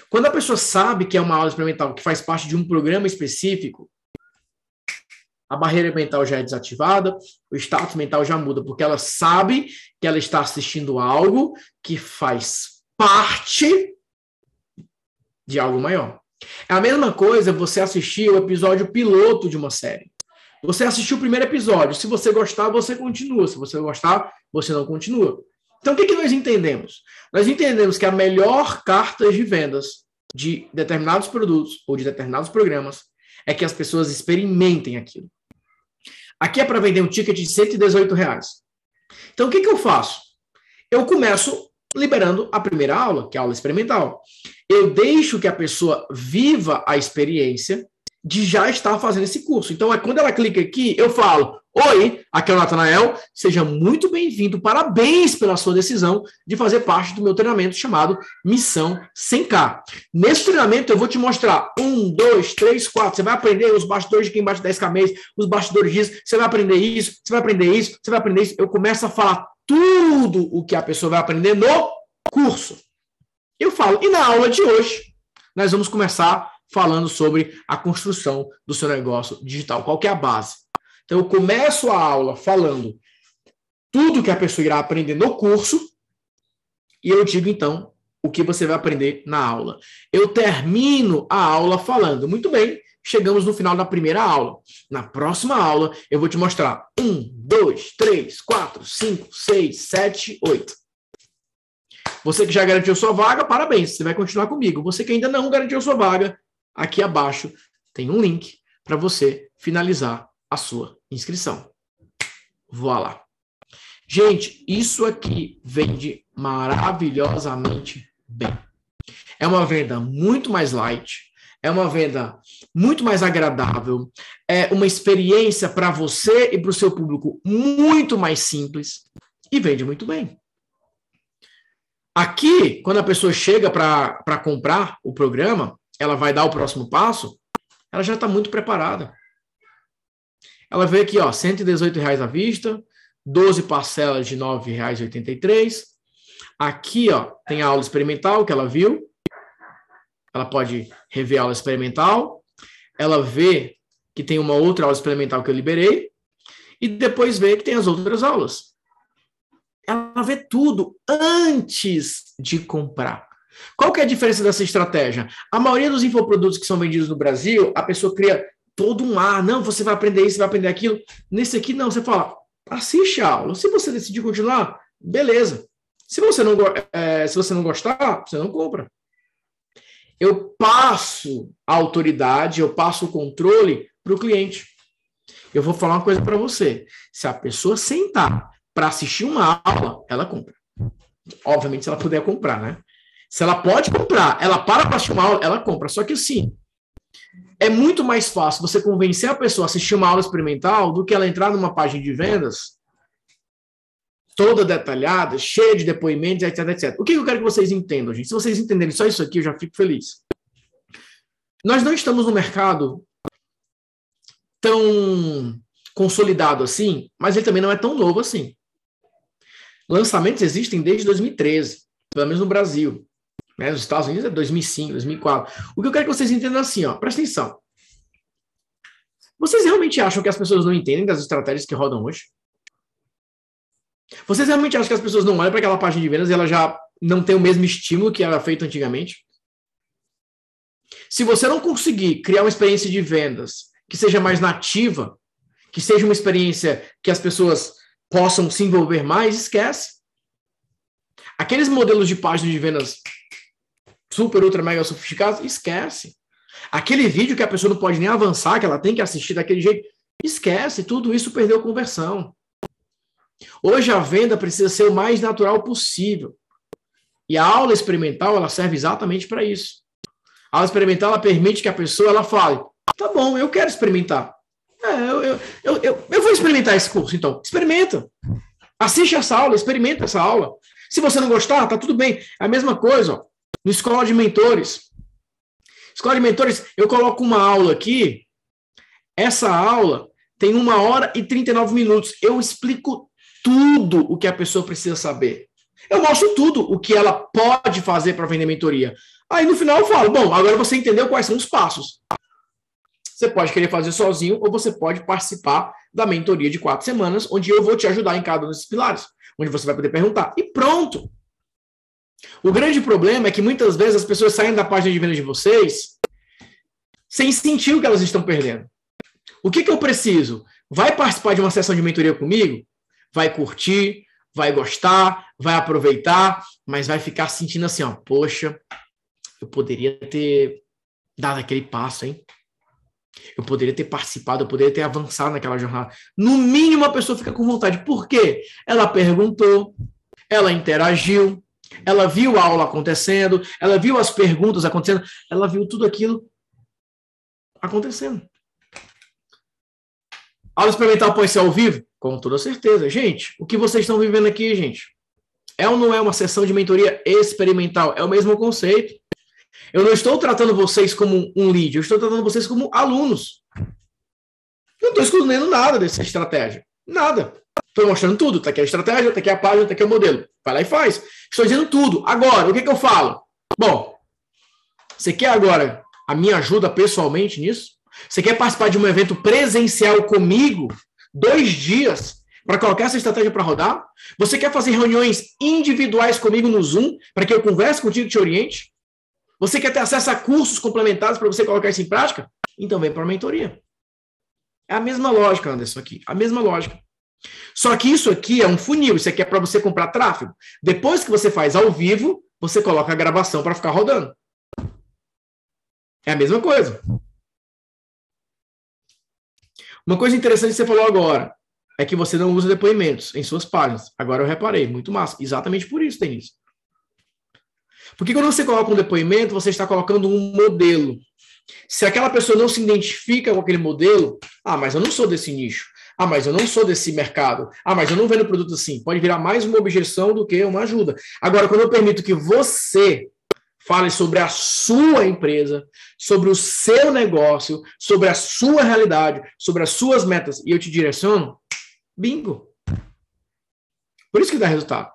Quando a pessoa sabe que é uma aula experimental, que faz parte de um programa específico, a barreira mental já é desativada, o status mental já muda, porque ela sabe que ela está assistindo algo que faz parte de algo maior. É a mesma coisa você assistir o episódio piloto de uma série. Você assistiu o primeiro episódio. Se você gostar, você continua. Se você gostar, você não continua. Então, o que, que nós entendemos? Nós entendemos que a melhor carta de vendas de determinados produtos ou de determinados programas é que as pessoas experimentem aquilo. Aqui é para vender um ticket de 118 reais. Então, o que, que eu faço? Eu começo liberando a primeira aula, que é a aula experimental. Eu deixo que a pessoa viva a experiência de já estar fazendo esse curso. Então, é quando ela clica aqui, eu falo: Oi, aqui é o Natanael, seja muito bem-vindo, parabéns pela sua decisão de fazer parte do meu treinamento chamado Missão 100K. Nesse treinamento, eu vou te mostrar um, dois, três, quatro. Você vai aprender os bastidores de quem bate 10K mês, os bastidores disso, você vai aprender isso, você vai aprender isso, você vai aprender isso. Eu começo a falar tudo o que a pessoa vai aprender no curso. Eu falo, e na aula de hoje, nós vamos começar falando sobre a construção do seu negócio digital. Qual é a base? Então, eu começo a aula falando tudo que a pessoa irá aprender no curso e eu digo, então, o que você vai aprender na aula. Eu termino a aula falando, muito bem, chegamos no final da primeira aula. Na próxima aula, eu vou te mostrar um, dois, três, quatro, cinco, seis, sete, oito. Você que já garantiu sua vaga, parabéns, você vai continuar comigo. Você que ainda não garantiu sua vaga, aqui abaixo tem um link para você finalizar a sua inscrição. Vá lá. Gente, isso aqui vende maravilhosamente bem. É uma venda muito mais light, é uma venda muito mais agradável, é uma experiência para você e para o seu público muito mais simples e vende muito bem. Aqui, quando a pessoa chega para comprar o programa, ela vai dar o próximo passo, ela já está muito preparada. Ela vê aqui, ó, 118 reais à vista, 12 parcelas de R$ 9,83. Aqui, ó, tem a aula experimental que ela viu. Ela pode rever a aula experimental. Ela vê que tem uma outra aula experimental que eu liberei. E depois vê que tem as outras aulas. Ela vê tudo antes de comprar. Qual que é a diferença dessa estratégia? A maioria dos infoprodutos que são vendidos no Brasil, a pessoa cria todo um ar, não, você vai aprender isso, vai aprender aquilo. Nesse aqui, não, você fala, assiste a aula. Se você decidir continuar, beleza. Se você não, é, se você não gostar, você não compra. Eu passo a autoridade, eu passo o controle para o cliente. Eu vou falar uma coisa para você. Se a pessoa sentar para assistir uma aula, ela compra. Obviamente, se ela puder comprar, né? Se ela pode comprar, ela para para assistir uma aula, ela compra. Só que assim, é muito mais fácil você convencer a pessoa a assistir uma aula experimental do que ela entrar numa página de vendas toda detalhada, cheia de depoimentos, etc, etc. O que eu quero que vocês entendam, gente? Se vocês entenderem só isso aqui, eu já fico feliz. Nós não estamos no mercado tão consolidado assim, mas ele também não é tão novo assim. Lançamentos existem desde 2013, pelo menos no Brasil. Né? Nos Estados Unidos é 2005, 2004. O que eu quero que vocês entendam assim, ó, presta atenção. Vocês realmente acham que as pessoas não entendem das estratégias que rodam hoje? Vocês realmente acham que as pessoas não olham para aquela página de vendas e ela já não tem o mesmo estímulo que era feito antigamente? Se você não conseguir criar uma experiência de vendas que seja mais nativa, que seja uma experiência que as pessoas possam se envolver mais, esquece. Aqueles modelos de página de vendas super, ultra, mega sofisticados, esquece. Aquele vídeo que a pessoa não pode nem avançar, que ela tem que assistir daquele jeito, esquece. Tudo isso perdeu conversão. Hoje a venda precisa ser o mais natural possível. E a aula experimental ela serve exatamente para isso. A aula experimental ela permite que a pessoa ela fale: tá bom, eu quero experimentar. É, eu, eu, eu, eu, eu vou experimentar esse curso, então. Experimenta. Assiste essa aula, experimenta essa aula. Se você não gostar, tá tudo bem. É a mesma coisa, ó. No Escola de Mentores. Escola de Mentores, eu coloco uma aula aqui. Essa aula tem uma hora e 39 minutos. Eu explico tudo o que a pessoa precisa saber. Eu mostro tudo o que ela pode fazer para vender mentoria. Aí no final eu falo: bom, agora você entendeu quais são os passos. Você pode querer fazer sozinho ou você pode participar da mentoria de quatro semanas, onde eu vou te ajudar em cada um desses pilares, onde você vai poder perguntar. E pronto! O grande problema é que muitas vezes as pessoas saem da página de venda de vocês sem sentir o que elas estão perdendo. O que, que eu preciso? Vai participar de uma sessão de mentoria comigo? vai curtir, vai gostar, vai aproveitar, mas vai ficar sentindo assim, ó, poxa, eu poderia ter dado aquele passo, hein? Eu poderia ter participado, eu poderia ter avançado naquela jornada. No mínimo, a pessoa fica com vontade. Por quê? Ela perguntou, ela interagiu, ela viu a aula acontecendo, ela viu as perguntas acontecendo, ela viu tudo aquilo acontecendo. Aula experimental pode ser ao vivo? Com toda certeza. Gente, o que vocês estão vivendo aqui, gente, é ou não é uma sessão de mentoria experimental? É o mesmo conceito. Eu não estou tratando vocês como um lead, eu estou tratando vocês como alunos. Não estou escondendo nada dessa estratégia. Nada. Estou mostrando tudo. Está aqui a estratégia, está aqui a página, está aqui o modelo. Vai lá e faz. Estou dizendo tudo. Agora, o que, que eu falo? Bom, você quer agora a minha ajuda pessoalmente nisso? Você quer participar de um evento presencial comigo? dois dias para colocar essa estratégia para rodar? Você quer fazer reuniões individuais comigo no Zoom para que eu converse contigo e te oriente? Você quer ter acesso a cursos complementares para você colocar isso em prática? Então vem para a mentoria. É a mesma lógica, Anderson, aqui. A mesma lógica. Só que isso aqui é um funil. Isso aqui é para você comprar tráfego. Depois que você faz ao vivo, você coloca a gravação para ficar rodando. É a mesma coisa. Uma coisa interessante que você falou agora. é que você não usa depoimentos em suas páginas. Agora eu reparei, muito massa. Exatamente por isso tem isso. Porque quando você coloca um depoimento, você está colocando um modelo. Se aquela pessoa não se identifica com aquele modelo, ah, mas eu não sou desse nicho. Ah, mas eu não sou desse mercado. Ah, mas eu não vendo produto assim. Pode virar mais uma objeção do que uma ajuda. Agora, quando eu permito que você fale sobre a sua empresa, sobre o seu negócio, sobre a sua realidade, sobre as suas metas, e eu te direciono, bingo. Por isso que dá resultado.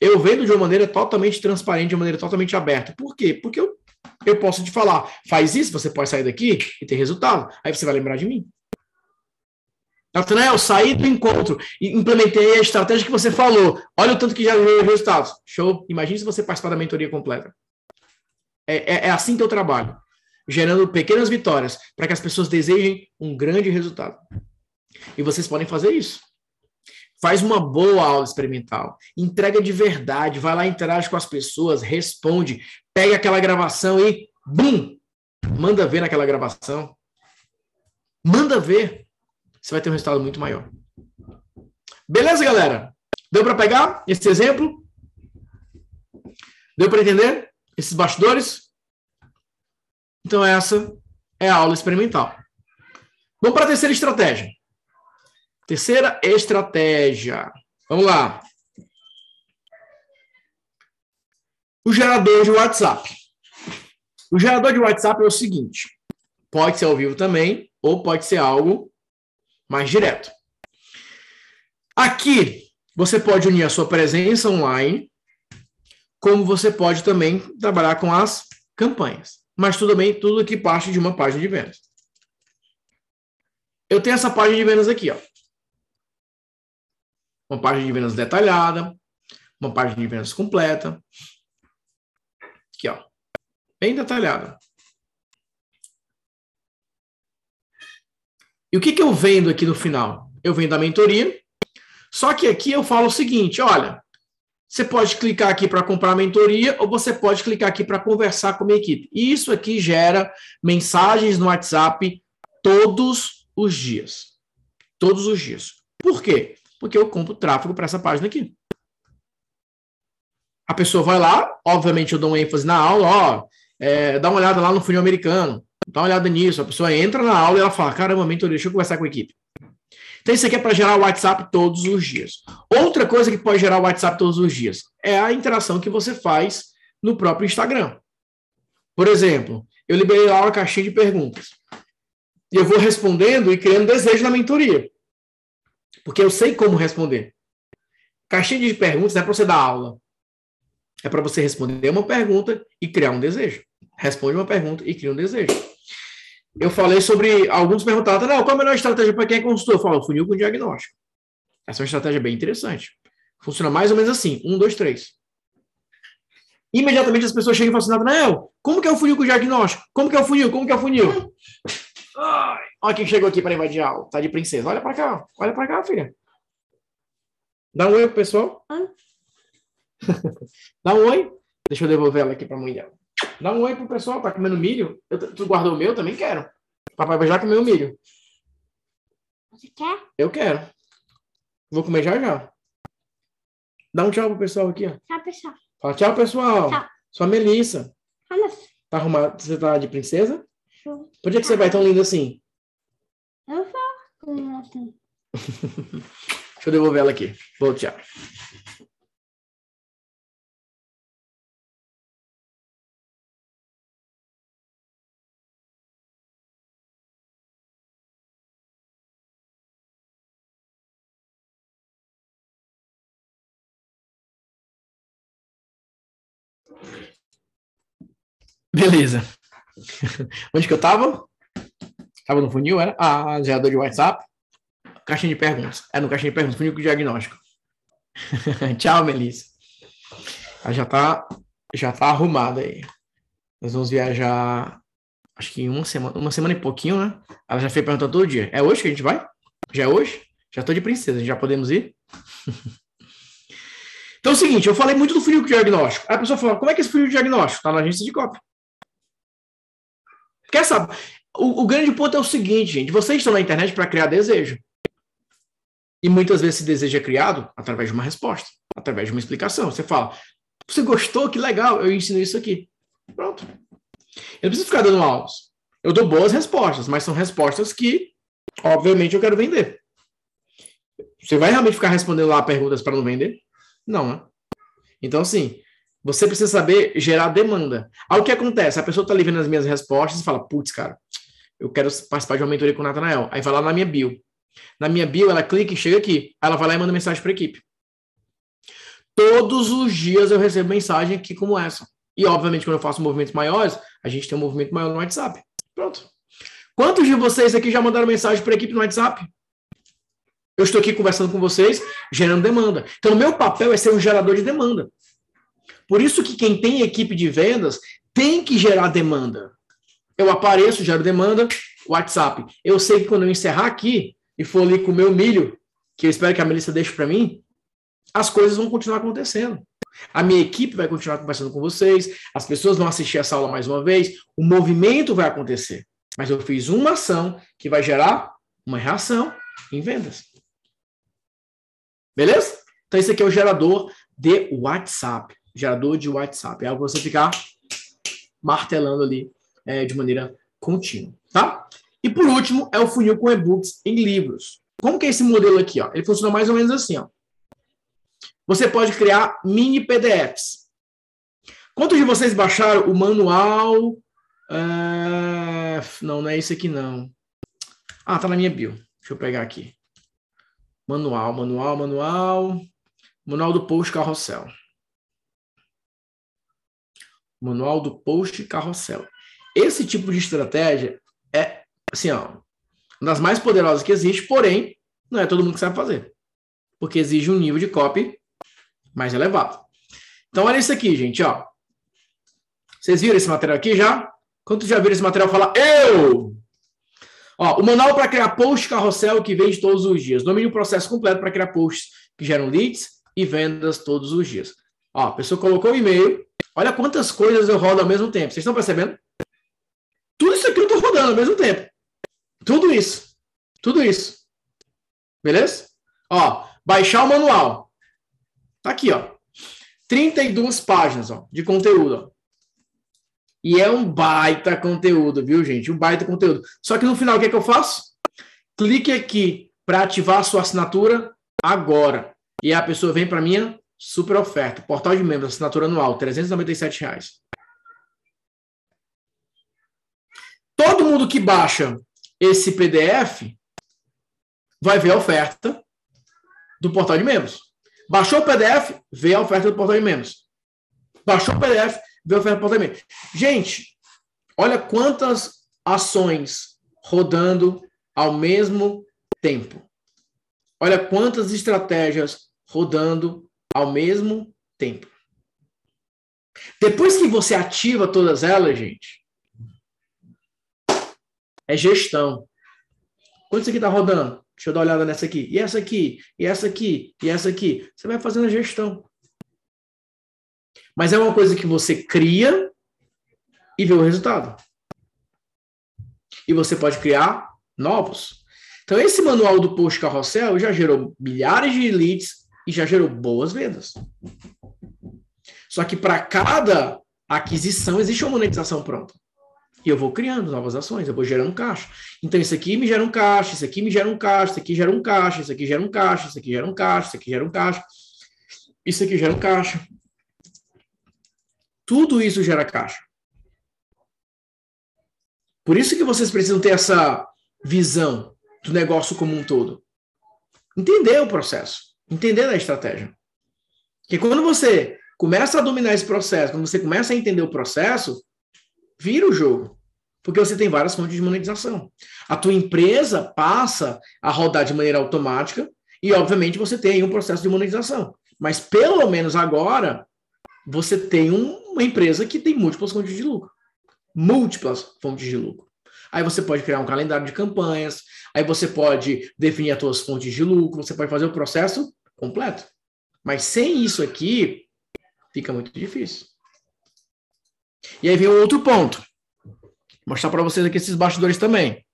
Eu vendo de uma maneira totalmente transparente, de uma maneira totalmente aberta. Por quê? Porque eu, eu posso te falar, faz isso, você pode sair daqui e ter resultado. Aí você vai lembrar de mim. Natanael, saí do encontro e implementei a estratégia que você falou. Olha o tanto que já deu resultados. Show. Imagine se você participar da mentoria completa. É, é, é assim que eu trabalho. Gerando pequenas vitórias para que as pessoas desejem um grande resultado. E vocês podem fazer isso. Faz uma boa aula experimental. Entrega de verdade. Vai lá, interage com as pessoas, responde. Pega aquela gravação e, bum! Manda ver naquela gravação. Manda ver. Você vai ter um resultado muito maior. Beleza, galera? Deu para pegar esse exemplo? Deu para entender esses bastidores? Então, essa é a aula experimental. Vamos para a terceira estratégia. Terceira estratégia. Vamos lá. O gerador de WhatsApp. O gerador de WhatsApp é o seguinte: pode ser ao vivo também, ou pode ser algo mais direto. Aqui, você pode unir a sua presença online, como você pode também trabalhar com as campanhas. Mas tudo bem, tudo aqui parte de uma página de vendas. Eu tenho essa página de vendas aqui, ó uma página de vendas detalhada, uma página de vendas completa. Aqui, ó. Bem detalhada. E o que, que eu vendo aqui no final? Eu vendo a mentoria. Só que aqui eu falo o seguinte: olha, você pode clicar aqui para comprar a mentoria ou você pode clicar aqui para conversar com a minha equipe. E isso aqui gera mensagens no WhatsApp todos os dias. Todos os dias. Por quê? porque eu compro tráfego para essa página aqui. A pessoa vai lá, obviamente eu dou um ênfase na aula, ó, é, dá uma olhada lá no funil americano, dá uma olhada nisso. A pessoa entra na aula e ela fala, caramba, mentoria, deixa eu conversar com a equipe. Então, isso aqui é para gerar WhatsApp todos os dias. Outra coisa que pode gerar WhatsApp todos os dias é a interação que você faz no próprio Instagram. Por exemplo, eu liberei lá uma caixinha de perguntas. E eu vou respondendo e criando desejo na mentoria. Porque eu sei como responder. Caixinha de perguntas não é para você dar aula. É para você responder uma pergunta e criar um desejo. Responde uma pergunta e cria um desejo. Eu falei sobre. Alguns perguntaram, não, qual a melhor estratégia para quem é consultor? Eu falo, funil com diagnóstico. Essa é uma estratégia bem interessante. Funciona mais ou menos assim: um, dois, três. Imediatamente as pessoas chegam e falam assim, Nathanael, como que é o funil com diagnóstico? Como que é o funil? Como que é o funil? Ai, olha quem chegou aqui para invadir a aula. Tá de princesa. Olha para cá. Olha para cá, filha. Dá um oi pro pessoal. Dá um oi. Deixa eu devolver ela aqui para a mãe dela. Dá um oi pro pessoal. Tá comendo milho? Eu, tu guardou o meu? Também quero. Papai vai já comer o milho. Você quer? Eu quero. Vou comer já já. Dá um tchau pro pessoal aqui, ó. Tchau, pessoal. Fala tchau, pessoal. Tchau. Sou a Melissa. Vamos. Tá arrumado? Você tá de princesa? Por que, que você vai tão lindo assim? Eu vou. Deixa eu devolver ela aqui. Vou tchau. Beleza. Onde que eu tava? Tava no funil, era? Ah, gerador de WhatsApp. Caixinha de perguntas. É no caixinha de perguntas, funil com diagnóstico. Tchau, Melissa. Ela já tá, já tá arrumada aí. Nós vamos viajar, acho que uma semana, uma semana e pouquinho, né? Ela já fez pergunta todo dia. É hoje que a gente vai? Já é hoje? Já tô de princesa, já podemos ir? então é o seguinte, eu falei muito do funil diagnóstico. Aí a pessoa falou, como é que é esse funil de diagnóstico? Tá na agência de cópia. Quer saber? O, o, grande ponto é o seguinte, gente. Vocês estão na internet para criar desejo. E muitas vezes esse desejo é criado através de uma resposta, através de uma explicação. Você fala, você gostou? Que legal, eu ensino isso aqui. Pronto. Eu não preciso ficar dando aulas. Eu dou boas respostas, mas são respostas que, obviamente, eu quero vender. Você vai realmente ficar respondendo lá perguntas para não vender? Não, né? Então, assim, você precisa saber gerar demanda. Aí o que acontece? A pessoa está ali vendo as minhas respostas e fala, putz, cara, eu quero participar de uma mentoria com o Natanael. Aí vai lá na minha bio. Na minha bio, ela clica e chega aqui. Ela vai lá e manda mensagem para a equipe. Todos os dias eu recebo mensagem aqui como essa. E, obviamente, quando eu faço movimentos maiores, a gente tem um movimento maior no WhatsApp. Pronto. Quantos de vocês aqui já mandaram mensagem para a equipe no WhatsApp? Eu estou aqui conversando com vocês, gerando demanda. Então, o meu papel é ser um gerador de demanda. Por isso que quem tem equipe de vendas tem que gerar demanda. Eu apareço, gero demanda, WhatsApp. Eu sei que quando eu encerrar aqui e for ali com o meu milho, que eu espero que a Melissa deixe para mim, as coisas vão continuar acontecendo. A minha equipe vai continuar conversando com vocês, as pessoas vão assistir essa aula mais uma vez, o movimento vai acontecer. Mas eu fiz uma ação que vai gerar uma reação em vendas. Beleza? Então, esse aqui é o gerador de WhatsApp. Gerador de WhatsApp. É algo você ficar martelando ali é, de maneira contínua, tá? E por último, é o funil com e-books em livros. Como que é esse modelo aqui? Ó? Ele funciona mais ou menos assim. Ó. Você pode criar mini PDFs. Quantos de vocês baixaram o manual? É... Não, não é esse aqui, não. Ah, tá na minha bio. Deixa eu pegar aqui. Manual, manual, manual. Manual do post carrossel. Manual do post carrossel. Esse tipo de estratégia é, assim, ó, uma das mais poderosas que existe, porém, não é todo mundo que sabe fazer. Porque exige um nível de copy mais elevado. Então, olha isso aqui, gente, ó. Vocês viram esse material aqui já? Quantos já viram esse material falar eu? Ó, o manual para criar post carrossel que vende todos os dias. Domine o processo completo para criar posts que geram leads e vendas todos os dias. Ó, a pessoa colocou o e-mail. Olha quantas coisas eu rodo ao mesmo tempo. Vocês estão percebendo? Tudo isso aqui eu estou rodando ao mesmo tempo. Tudo isso. Tudo isso. Beleza? Ó, baixar o manual. Tá aqui, ó. 32 páginas, ó, de conteúdo, ó. E é um baita conteúdo, viu, gente? Um baita conteúdo. Só que no final, o que é que eu faço? Clique aqui para ativar a sua assinatura agora. E a pessoa vem para minha super oferta. Portal de membros, assinatura anual, 397 reais. Todo mundo que baixa esse PDF vai ver a oferta do portal de membros. Baixou o PDF, vê a oferta do portal de membros. Baixou o PDF, vê a oferta do portal de membros. Gente, olha quantas ações rodando ao mesmo tempo. Olha quantas estratégias rodando ao mesmo tempo. Depois que você ativa todas elas, gente, é gestão. Quanto isso aqui está rodando? Deixa eu dar uma olhada nessa aqui. E essa aqui? E essa aqui? E essa aqui? Você vai fazendo a gestão. Mas é uma coisa que você cria e vê o resultado. E você pode criar novos. Então, esse manual do post carrossel já gerou milhares de leads e já gerou boas vendas. Só que para cada aquisição existe uma monetização pronta. E eu vou criando novas ações, eu vou gerando caixa. Então, isso aqui me gera um caixa, isso aqui me gera um caixa, isso aqui gera um caixa, isso aqui gera um caixa, isso aqui gera um caixa, isso aqui gera um caixa, isso aqui gera um caixa. Tudo isso gera caixa. Por isso que vocês precisam ter essa visão do negócio como um todo. Entender o processo, entender a estratégia. Porque quando você começa a dominar esse processo, quando você começa a entender o processo, vira o jogo. Porque você tem várias fontes de monetização. A tua empresa passa a rodar de maneira automática e, obviamente, você tem um processo de monetização. Mas, pelo menos agora, você tem um, uma empresa que tem múltiplas fontes de lucro. Múltiplas fontes de lucro. Aí você pode criar um calendário de campanhas, aí você pode definir as suas fontes de lucro, você pode fazer o processo completo. Mas sem isso aqui, fica muito difícil. E aí vem um outro ponto. Vou mostrar para vocês aqui esses bastidores também.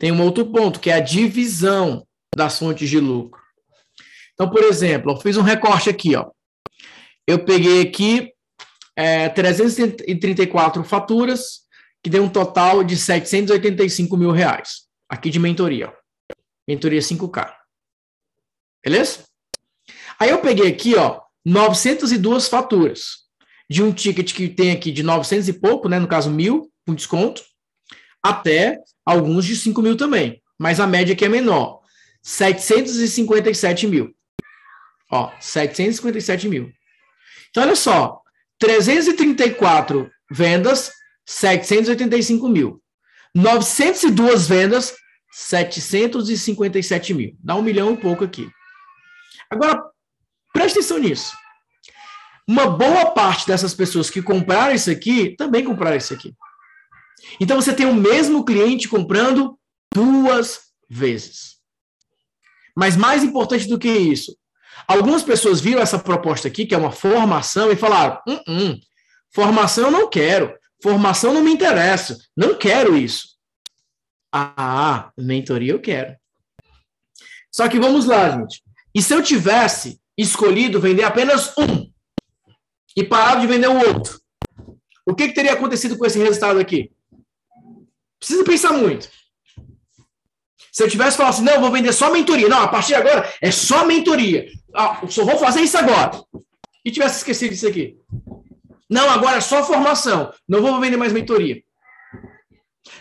Tem um outro ponto, que é a divisão das fontes de lucro. Então, por exemplo, eu fiz um recorte aqui, ó. Eu peguei aqui é, 334 faturas, que deu um total de 785 mil reais. Aqui de mentoria. Mentoria 5K. Beleza? Aí eu peguei aqui, ó, 902 faturas. De um ticket que tem aqui de 900 e pouco, né? No caso, mil, com desconto, até alguns de 5 mil também. Mas a média aqui é menor. 757 mil. Ó, 757 mil. Então, olha só. 334 vendas, 785 mil. 902 vendas, 757 mil. Dá um milhão e pouco aqui. Agora, preste atenção nisso. Uma boa parte dessas pessoas que compraram isso aqui também compraram isso aqui. Então você tem o mesmo cliente comprando duas vezes. Mas mais importante do que isso, algumas pessoas viram essa proposta aqui, que é uma formação, e falaram: hum, hum, formação eu não quero, formação não me interessa, não quero isso. Ah, mentoria eu quero. Só que vamos lá, gente. E se eu tivesse escolhido vender apenas um e parado de vender o outro, o que, que teria acontecido com esse resultado aqui? Precisa pensar muito. Se eu tivesse falado assim, não, vou vender só mentoria. Não, a partir de agora é só mentoria. Ah, só vou fazer isso agora. E tivesse esquecido disso aqui. Não, agora é só formação. Não vou vender mais mentoria.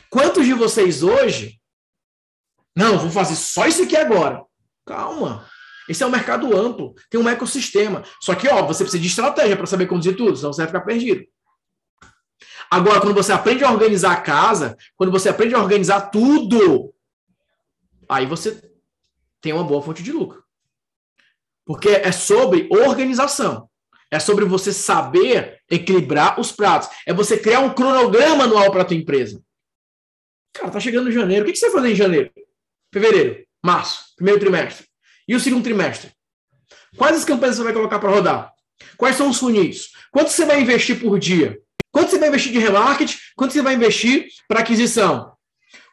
Quantos de vocês hoje. Não, vou fazer só isso aqui agora. Calma. Esse é um mercado amplo, tem um ecossistema. Só que, ó, você precisa de estratégia para saber conduzir tudo, senão você vai ficar perdido. Agora, quando você aprende a organizar a casa, quando você aprende a organizar tudo, aí você tem uma boa fonte de lucro. Porque é sobre organização. É sobre você saber equilibrar os pratos. É você criar um cronograma anual para a tua empresa. Cara, tá chegando janeiro. O que você vai fazer em janeiro? Fevereiro, março, primeiro trimestre. E o segundo trimestre? Quais as campanhas você vai colocar para rodar? Quais são os funis? Quanto você vai investir por dia? Quanto você vai investir de remarketing? Quanto você vai investir para aquisição?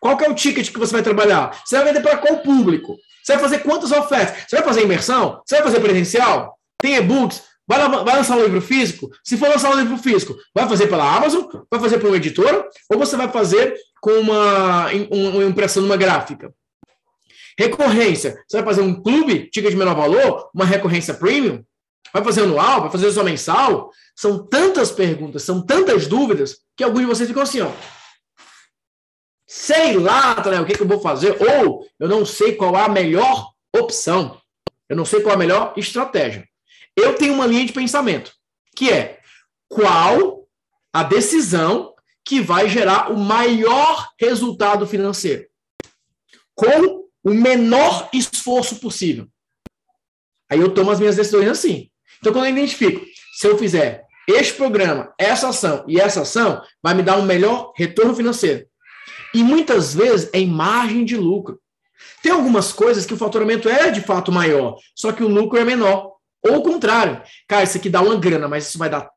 Qual que é o ticket que você vai trabalhar? Você vai vender para qual público? Você vai fazer quantas ofertas? Você vai fazer imersão? Você vai fazer presencial? Tem e-books? Vai, vai, lançar um livro físico? Se for lançar um livro físico, vai fazer pela Amazon? Vai fazer por uma editora? Ou você vai fazer com uma, uma impressão numa gráfica? Recorrência. Você vai fazer um clube, de menor valor, uma recorrência premium? Vai fazer anual? Vai fazer só mensal? São tantas perguntas, são tantas dúvidas, que alguns de vocês ficam assim, ó. Sei lá, né, o que, que eu vou fazer, ou eu não sei qual é a melhor opção. Eu não sei qual é a melhor estratégia. Eu tenho uma linha de pensamento, que é qual a decisão que vai gerar o maior resultado financeiro. Com o menor esforço possível. Aí eu tomo as minhas decisões assim. Então, quando eu identifico, se eu fizer este programa, essa ação e essa ação, vai me dar um melhor retorno financeiro. E muitas vezes é em margem de lucro. Tem algumas coisas que o faturamento é de fato maior, só que o lucro é menor. Ou o contrário. Cara, isso aqui dá uma grana, mas isso vai dar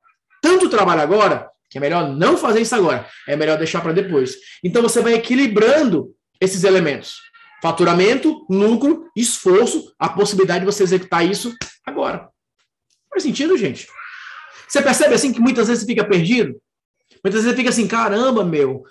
tanto trabalho agora que é melhor não fazer isso agora. É melhor deixar para depois. Então você vai equilibrando esses elementos. Faturamento, lucro, esforço, a possibilidade de você executar isso agora. Faz sentido, gente? Você percebe assim que muitas vezes você fica perdido? Muitas vezes você fica assim, caramba, meu,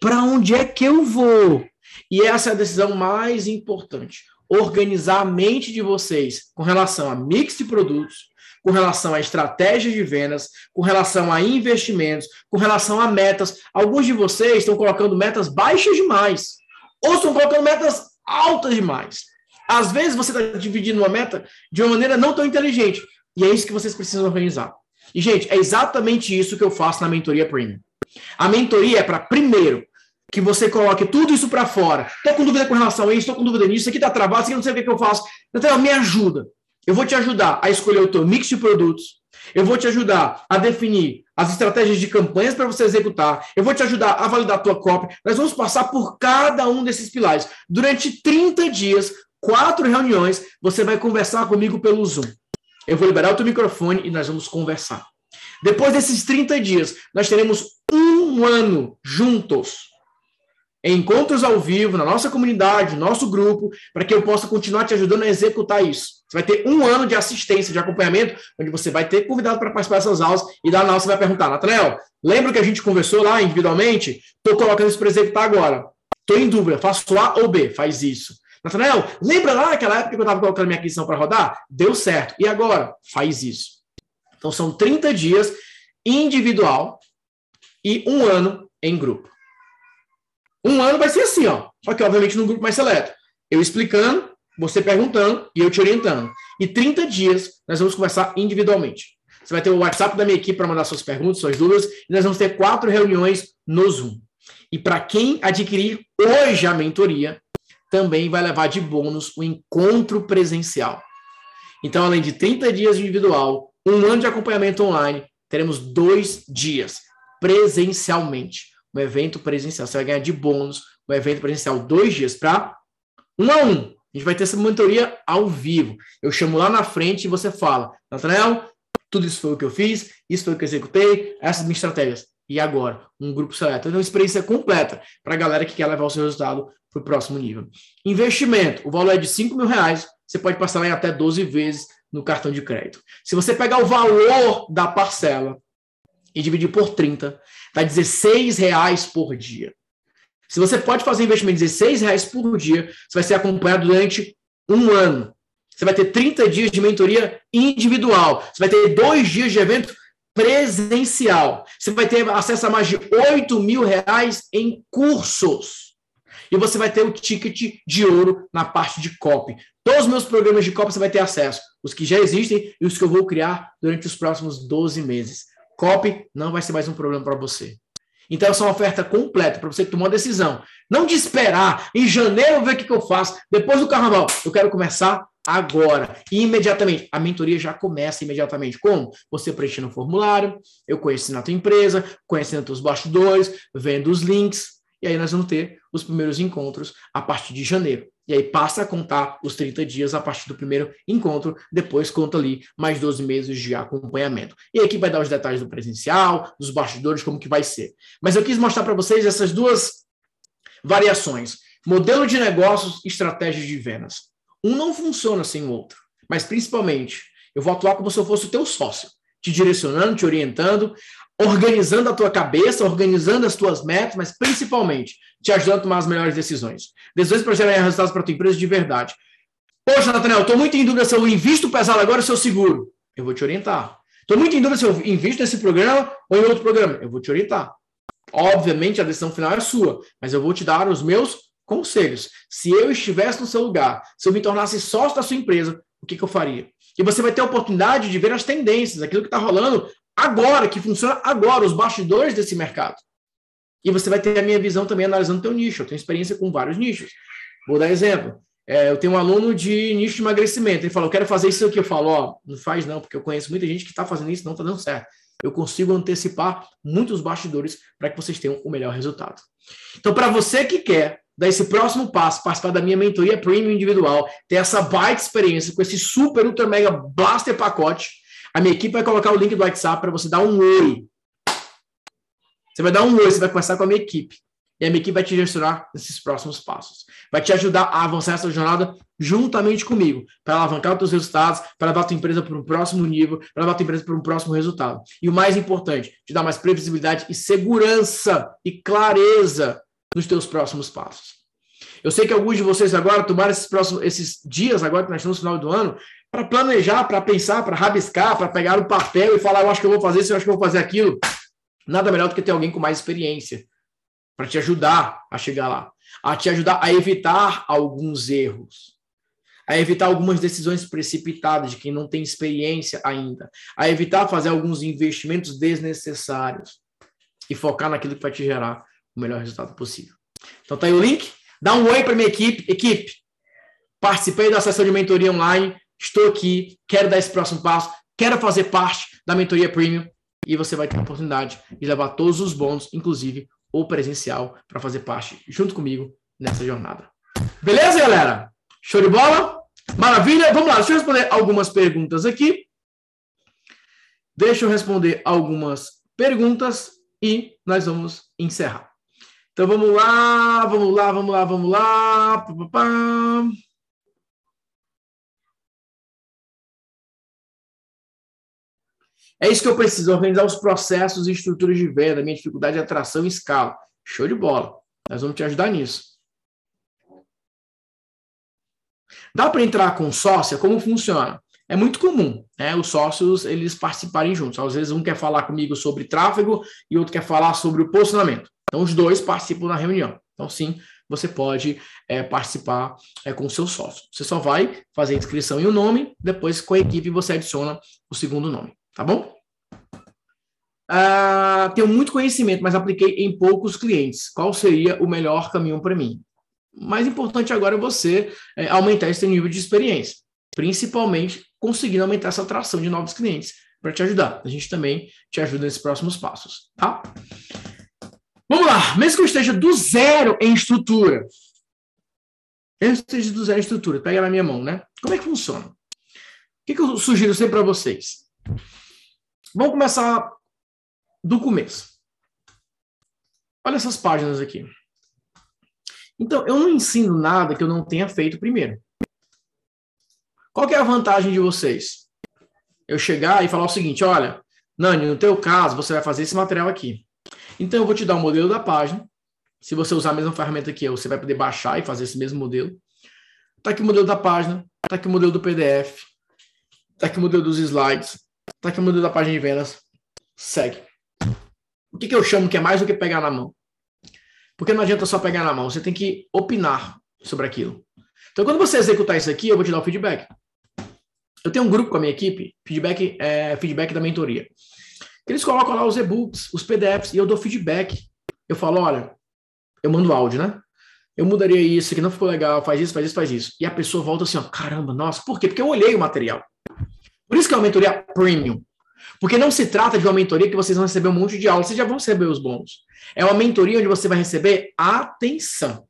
para onde é que eu vou? E essa é a decisão mais importante. Organizar a mente de vocês com relação a mix de produtos, com relação a estratégias de vendas, com relação a investimentos, com relação a metas. Alguns de vocês estão colocando metas baixas demais, ou estão colocando metas altas demais. Às vezes você está dividindo uma meta de uma maneira não tão inteligente. E é isso que vocês precisam organizar. E, gente, é exatamente isso que eu faço na mentoria premium. A mentoria é para, primeiro, que você coloque tudo isso para fora. Estou com dúvida com relação a isso, estou com dúvida nisso, isso aqui está travado, isso aqui não sei o que, que eu faço. Então, me ajuda. Eu vou te ajudar a escolher o teu mix de produtos. Eu vou te ajudar a definir as estratégias de campanhas para você executar. Eu vou te ajudar a validar a tua cópia. Nós vamos passar por cada um desses pilares. Durante 30 dias, quatro reuniões, você vai conversar comigo pelo Zoom. Eu vou liberar o teu microfone e nós vamos conversar. Depois desses 30 dias, nós teremos um ano juntos. Encontros ao vivo na nossa comunidade, no nosso grupo, para que eu possa continuar te ajudando a executar isso. Você vai ter um ano de assistência, de acompanhamento, onde você vai ter convidado para participar dessas aulas e da aula você vai perguntar, Nathanael, lembra que a gente conversou lá individualmente? Estou colocando isso para executar agora. Estou em dúvida, faço A ou B? Faz isso. Nathanael, lembra lá naquela época que eu estava colocando minha aquisição para rodar? Deu certo. E agora? Faz isso. Então são 30 dias individual e um ano em grupo. Um ano vai ser assim, ó. Só que, obviamente, num grupo mais seleto. Eu explicando, você perguntando e eu te orientando. E 30 dias nós vamos conversar individualmente. Você vai ter o WhatsApp da minha equipe para mandar suas perguntas, suas dúvidas, e nós vamos ter quatro reuniões no Zoom. E para quem adquirir hoje a mentoria, também vai levar de bônus o encontro presencial. Então, além de 30 dias individual, um ano de acompanhamento online, teremos dois dias presencialmente um evento presencial. Você vai ganhar de bônus um evento presencial dois dias para um a um. A gente vai ter essa mentoria ao vivo. Eu chamo lá na frente e você fala, Nathanael, tudo isso foi o que eu fiz, isso foi o que eu executei, essas minhas estratégias. E agora, um grupo seleto. Então, uma experiência completa para a galera que quer levar o seu resultado para o próximo nível. Investimento, o valor é de 5 mil reais, você pode passar em até 12 vezes no cartão de crédito. Se você pegar o valor da parcela e dividir por 30, Vai 16 reais por dia. Se você pode fazer investimento de 16 reais por dia, você vai ser acompanhado durante um ano. Você vai ter 30 dias de mentoria individual. Você vai ter dois dias de evento presencial. Você vai ter acesso a mais de 8 mil reais em cursos. E você vai ter o ticket de ouro na parte de copy. Todos os meus programas de copy você vai ter acesso. Os que já existem e os que eu vou criar durante os próximos 12 meses. Copy não vai ser mais um problema para você. Então, essa é uma oferta completa para você tomar uma decisão. Não de esperar, em janeiro ver o que, que eu faço, depois do carnaval. Eu quero começar agora, imediatamente. A mentoria já começa imediatamente. Como? Você preenchendo o formulário, eu conhecendo a tua empresa, conhecendo os bastidores, vendo os links, e aí nós vamos ter os primeiros encontros a partir de janeiro. E aí passa a contar os 30 dias a partir do primeiro encontro, depois conta ali mais 12 meses de acompanhamento. E aqui vai dar os detalhes do presencial, dos bastidores, como que vai ser. Mas eu quis mostrar para vocês essas duas variações. Modelo de negócios, estratégias de vendas. Um não funciona sem o outro. Mas principalmente, eu vou atuar como se eu fosse o teu sócio, te direcionando, te orientando, organizando a tua cabeça, organizando as tuas metas, mas principalmente te ajudando a tomar as melhores decisões. Decisões para gerar resultados para a tua empresa de verdade. Poxa, Nathaniel, estou muito em dúvida se eu invisto pesado agora ou se eu seguro. Eu vou te orientar. Estou muito em dúvida se eu invisto nesse programa ou em outro programa. Eu vou te orientar. Obviamente, a decisão final é sua, mas eu vou te dar os meus conselhos. Se eu estivesse no seu lugar, se eu me tornasse sócio da sua empresa, o que, que eu faria? E você vai ter a oportunidade de ver as tendências, aquilo que está rolando agora, que funciona agora, os bastidores desse mercado. E você vai ter a minha visão também analisando o teu nicho. Eu tenho experiência com vários nichos. Vou dar exemplo. É, eu tenho um aluno de nicho de emagrecimento. Ele falou, eu quero fazer isso aqui. Eu falo, não faz não, porque eu conheço muita gente que está fazendo isso não está dando certo. Eu consigo antecipar muitos bastidores para que vocês tenham o melhor resultado. Então, para você que quer dar esse próximo passo, participar da minha mentoria premium individual, ter essa baita experiência com esse super, ultra, mega blaster pacote, a minha equipe vai colocar o link do WhatsApp para você dar um oi. Você vai dar um oi, você vai conversar com a minha equipe. E a minha equipe vai te direcionar nesses próximos passos. Vai te ajudar a avançar essa jornada juntamente comigo, para alavancar os teus resultados, para levar a tua empresa para um próximo nível, para levar a tua empresa para um próximo resultado. E o mais importante, te dar mais previsibilidade e segurança e clareza nos teus próximos passos. Eu sei que alguns de vocês agora tomaram esses próximos esses dias agora que nós estamos no final do ano para planejar, para pensar, para rabiscar, para pegar o papel e falar, eu acho que eu vou fazer isso, eu acho que eu vou fazer aquilo. Nada melhor do que ter alguém com mais experiência para te ajudar a chegar lá, a te ajudar a evitar alguns erros, a evitar algumas decisões precipitadas de quem não tem experiência ainda, a evitar fazer alguns investimentos desnecessários e focar naquilo que vai te gerar o melhor resultado possível. Então tá aí o link, dá um oi para minha equipe, equipe. Participei da sessão de mentoria online, estou aqui, quero dar esse próximo passo, quero fazer parte da mentoria premium e você vai ter a oportunidade de levar todos os bônus, inclusive o presencial, para fazer parte junto comigo nessa jornada. Beleza, galera? Show de bola? Maravilha? Vamos lá, deixa eu responder algumas perguntas aqui. Deixa eu responder algumas perguntas e nós vamos encerrar. Então vamos lá, vamos lá, vamos lá, vamos lá. Pá, pá, pá. É isso que eu preciso, organizar os processos e estruturas de venda, minha dificuldade de atração e escala. Show de bola. Nós vamos te ajudar nisso. Dá para entrar com sócia? Como funciona? É muito comum, né? Os sócios eles participarem juntos. Às vezes um quer falar comigo sobre tráfego e outro quer falar sobre o posicionamento. Então os dois participam da reunião. Então sim, você pode é, participar é, com o seu sócio. Você só vai fazer a inscrição e o nome, depois com a equipe você adiciona o segundo nome, tá bom? Ah, tenho muito conhecimento, mas apliquei em poucos clientes. Qual seria o melhor caminho para mim? Mais importante agora é você é, aumentar esse nível de experiência, principalmente conseguindo aumentar essa atração de novos clientes para te ajudar. A gente também te ajuda nesses próximos passos, tá? Vamos lá, mesmo que eu esteja do zero em estrutura, eu esteja do zero em estrutura, pega na minha mão, né? Como é que funciona? O que, que eu sugiro sempre para vocês? Vamos começar do começo. Olha essas páginas aqui. Então, eu não ensino nada que eu não tenha feito primeiro. Qual é a vantagem de vocês? Eu chegar e falar o seguinte, olha, Nani, no teu caso, você vai fazer esse material aqui. Então, eu vou te dar o um modelo da página. Se você usar a mesma ferramenta que eu, você vai poder baixar e fazer esse mesmo modelo. Está aqui o modelo da página, está aqui o modelo do PDF, está aqui o modelo dos slides, está aqui o modelo da página de vendas. Segue. O que, que eu chamo que é mais do que pegar na mão? Porque não adianta só pegar na mão, você tem que opinar sobre aquilo. Então, quando você executar isso aqui, eu vou te dar o feedback. Eu tenho um grupo com a minha equipe, feedback é feedback da mentoria. Eles colocam lá os e-books, os PDFs, e eu dou feedback. Eu falo, olha, eu mando áudio, né? Eu mudaria isso, que não ficou legal, faz isso, faz isso, faz isso. E a pessoa volta assim, ó, caramba, nossa, por quê? Porque eu olhei o material. Por isso que é uma mentoria premium. Porque não se trata de uma mentoria que vocês vão receber um monte de aula, vocês já vão receber os bônus. É uma mentoria onde você vai receber atenção,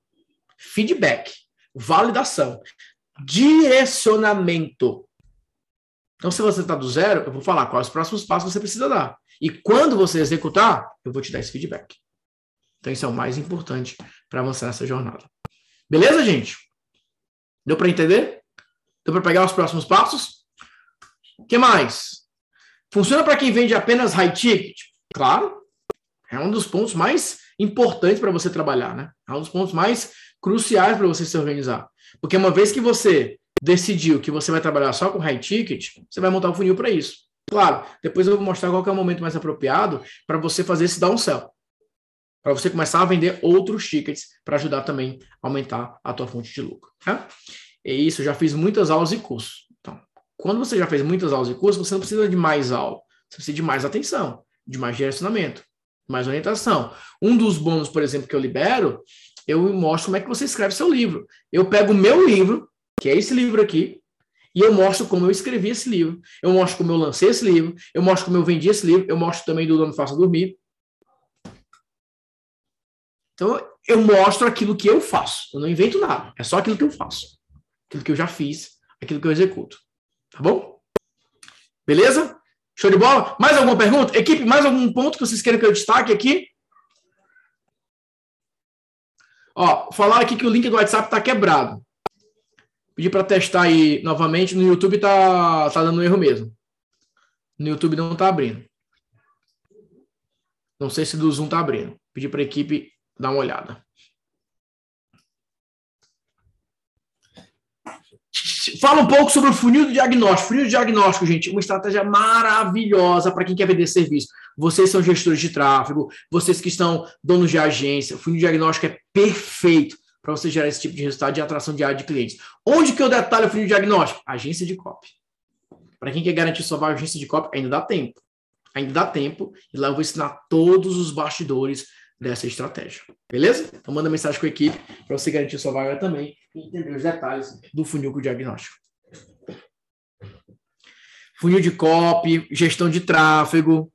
feedback, validação, direcionamento. Então, se você está do zero, eu vou falar quais os próximos passos você precisa dar. E quando você executar, eu vou te dar esse feedback. Então, isso é o mais importante para avançar nessa jornada. Beleza, gente? Deu para entender? Deu para pegar os próximos passos? O que mais? Funciona para quem vende apenas high ticket? Claro. É um dos pontos mais importantes para você trabalhar, né? É um dos pontos mais cruciais para você se organizar. Porque uma vez que você decidiu que você vai trabalhar só com high ticket, você vai montar o um funil para isso. Claro, depois eu vou mostrar qual é o momento mais apropriado para você fazer esse downsell. Para você começar a vender outros tickets para ajudar também a aumentar a tua fonte de lucro. Tá? E isso, já fiz muitas aulas e cursos. Quando você já fez muitas aulas e cursos, você não precisa de mais aula. Você precisa de mais atenção, de mais direcionamento, mais orientação. Um dos bônus, por exemplo, que eu libero, eu mostro como é que você escreve seu livro. Eu pego o meu livro, que é esse livro aqui, e eu mostro como eu escrevi esse livro. Eu mostro como eu lancei esse livro. Eu mostro como eu vendi esse livro. Eu mostro também do Dono Faça Dormir. Então, eu mostro aquilo que eu faço. Eu não invento nada. É só aquilo que eu faço. Aquilo que eu já fiz, aquilo que eu executo. Tá bom? Beleza? Show de bola? Mais alguma pergunta? Equipe, mais algum ponto que vocês querem que eu destaque aqui? Ó, falaram aqui que o link do WhatsApp está quebrado. Pedi para testar aí novamente. No YouTube tá, tá dando erro mesmo. No YouTube não tá abrindo. Não sei se do Zoom tá abrindo. Pedi para a equipe dar uma olhada. Fala um pouco sobre o funil do diagnóstico. Funil do diagnóstico, gente, uma estratégia maravilhosa para quem quer vender serviço. Vocês são gestores de tráfego, vocês que estão donos de agência. O funil diagnóstico é perfeito para você gerar esse tipo de resultado de atração diária de clientes. Onde que eu detalho o funil de diagnóstico? Agência de copy. Para quem quer garantir sua vaga agência de copy, ainda dá tempo. Ainda dá tempo. E lá eu vou ensinar todos os bastidores dessa estratégia. Beleza? Então manda mensagem com a equipe para você garantir sua vaga também e entender os detalhes do funil com diagnóstico. Funil de copy, gestão de tráfego,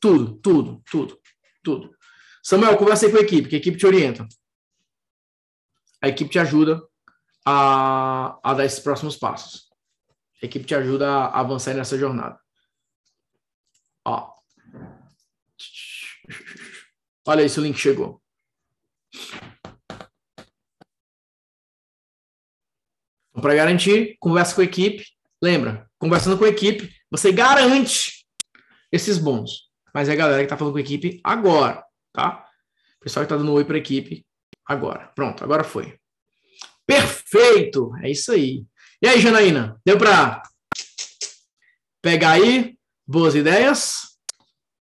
tudo, tudo, tudo, tudo. Samuel, conversei com a equipe, que a equipe te orienta a equipe te ajuda a, a dar esses próximos passos. A equipe te ajuda a avançar nessa jornada. Ó. Olha aí se o link chegou. Então, para garantir, conversa com a equipe. Lembra, conversando com a equipe, você garante esses bons. Mas é a galera que está falando com a equipe agora, tá? O pessoal que está dando um oi para a equipe agora. Pronto, agora foi. Perfeito! É isso aí. E aí, Janaína? Deu para pegar aí boas ideias?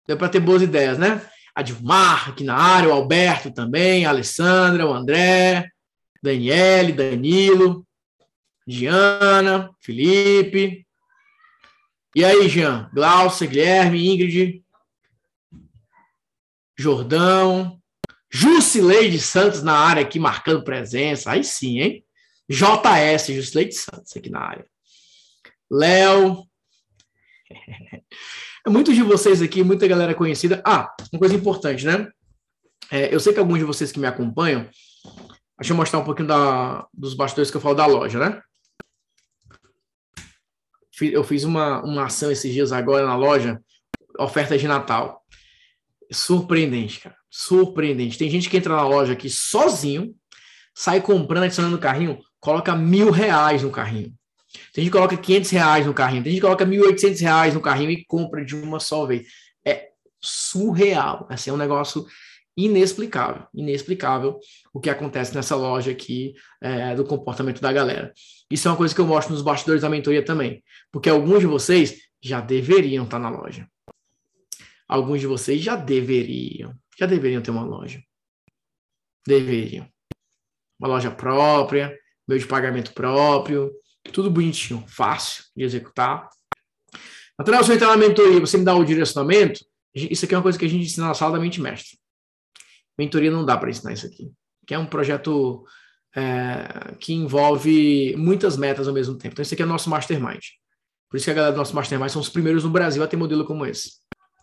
Deu para ter boas ideias, né? A Dilmar aqui na área, o Alberto também, a Alessandra, o André, Daniele, Danilo, Diana, Felipe. E aí, Jean? Glaucia, Guilherme, Ingrid, Jordão, Jusileide Santos na área aqui marcando presença. Aí sim, hein? JS, Jusileide Santos aqui na área. Léo. Muitos de vocês aqui, muita galera conhecida. Ah, uma coisa importante, né? É, eu sei que alguns de vocês que me acompanham, deixa eu mostrar um pouquinho da, dos bastidores que eu falo da loja, né? Eu fiz uma, uma ação esses dias agora na loja, oferta de Natal. Surpreendente, cara. Surpreendente. Tem gente que entra na loja aqui sozinho, sai comprando, adicionando no carrinho, coloca mil reais no carrinho. Tem gente que coloca 500 reais no carrinho, tem gente que coloca 1.800 reais no carrinho e compra de uma só vez. É surreal. Assim, é um negócio inexplicável, inexplicável o que acontece nessa loja aqui, é, do comportamento da galera. Isso é uma coisa que eu mostro nos bastidores da mentoria também, porque alguns de vocês já deveriam estar na loja. Alguns de vocês já deveriam, já deveriam ter uma loja. Deveriam. Uma loja própria, meio de pagamento próprio, tudo bonitinho, fácil de executar. Atrás você entrar na mentoria, você me dá o direcionamento, isso aqui é uma coisa que a gente ensina na sala da mente mestre. Mentoria não dá para ensinar isso aqui, que é um projeto é, que envolve muitas metas ao mesmo tempo. Então, esse aqui é nosso mastermind. Por isso que a galera do nosso mastermind são os primeiros no Brasil a ter modelo como esse.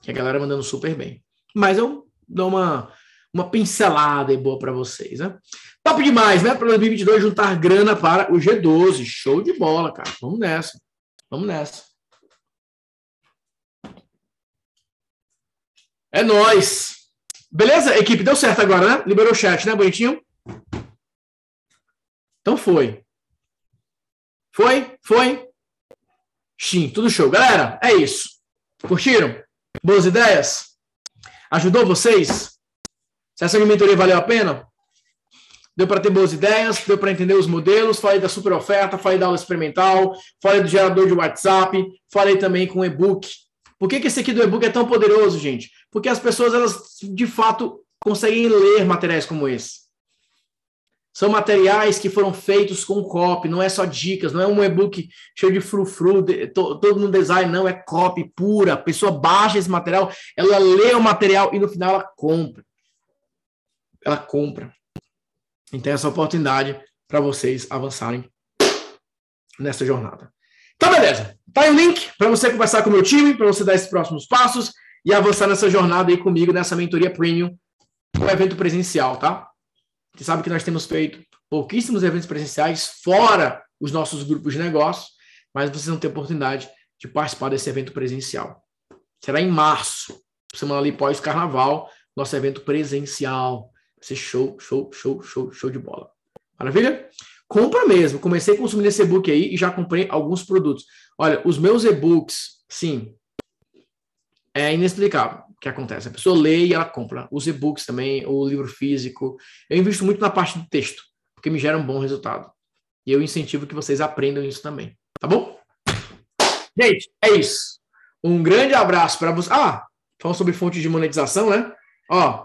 Que a galera mandando super bem. Mas eu dou uma, uma pincelada e boa para vocês, né? Top demais, né? Para 2022 juntar grana para o G12. Show de bola, cara. Vamos nessa. Vamos nessa. É nós. Beleza, equipe? Deu certo agora, né? Liberou o chat, né? Bonitinho? Então foi. Foi? Foi? Sim, tudo show. Galera, é isso. Curtiram? Boas ideias? Ajudou vocês? Se essa mentoria valeu a pena? Deu para ter boas ideias, deu para entender os modelos, falei da super oferta, falei da aula experimental, falei do gerador de WhatsApp, falei também com o e-book. Por que, que esse aqui do e-book é tão poderoso, gente? Porque as pessoas, elas de fato conseguem ler materiais como esse. São materiais que foram feitos com copy, não é só dicas, não é um e-book cheio de frufru, de, to, todo no design, não, é copy pura. A pessoa baixa esse material, ela lê o material e no final ela compra. Ela compra. Então, essa oportunidade para vocês avançarem nessa jornada. Então, beleza. Tá aí o link para você conversar com o meu time, para você dar esses próximos passos e avançar nessa jornada aí comigo, nessa mentoria premium, com evento presencial, tá? Você sabe que nós temos feito pouquíssimos eventos presenciais, fora os nossos grupos de negócio, mas vocês vão ter oportunidade de participar desse evento presencial. Será em março, semana ali pós-carnaval, nosso evento presencial. Ser show, show, show, show, show de bola. Maravilha? Compra mesmo. Comecei consumindo esse e-book aí e já comprei alguns produtos. Olha, os meus e-books, sim, é inexplicável o que acontece. A pessoa lê e ela compra. Os e-books também, o livro físico. Eu invisto muito na parte do texto, porque me gera um bom resultado. E eu incentivo que vocês aprendam isso também. Tá bom? Gente, é isso. Um grande abraço para vocês. Ah, falando sobre fontes de monetização, né? Ó,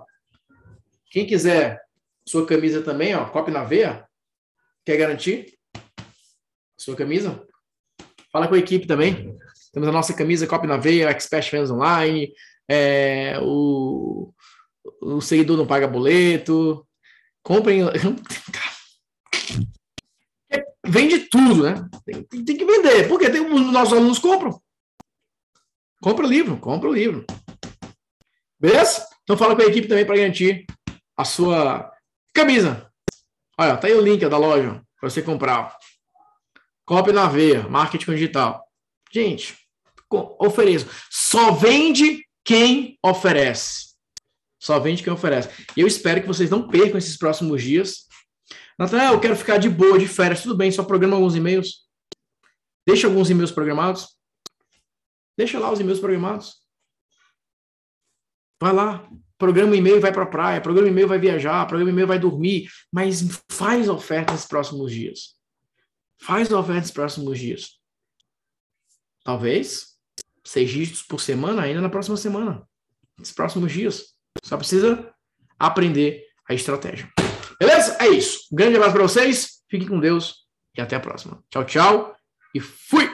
quem quiser sua camisa também, ó, copy na veia, quer garantir sua camisa? Fala com a equipe também. Temos a nossa camisa Copy na Veia, Expert Fans Online, é, o, o seguidor não paga boleto. Comprem. Vende tudo, né? Tem, tem, que vender. Porque tem, os nossos alunos compram. Compra o livro, compra o livro. Beleza? Então fala com a equipe também para garantir a sua camisa. Olha, tá aí o link da loja para você comprar. Copy na veia, marketing digital. Gente, ofereço. Só vende quem oferece. Só vende quem oferece. Eu espero que vocês não percam esses próximos dias. Natan, eu quero ficar de boa, de férias. Tudo bem, só programa alguns e-mails. Deixa alguns e-mails programados. Deixa lá os e-mails programados. Vai lá, programa e-mail vai para a praia, programa e-mail vai viajar, programa e-mail vai dormir, mas faz oferta nos próximos dias. Faz oferta nos próximos dias. Talvez seis dígitos por semana ainda na próxima semana, nos próximos dias. Só precisa aprender a estratégia. Beleza? É isso. Um grande abraço para vocês. Fiquem com Deus e até a próxima. Tchau, tchau e fui!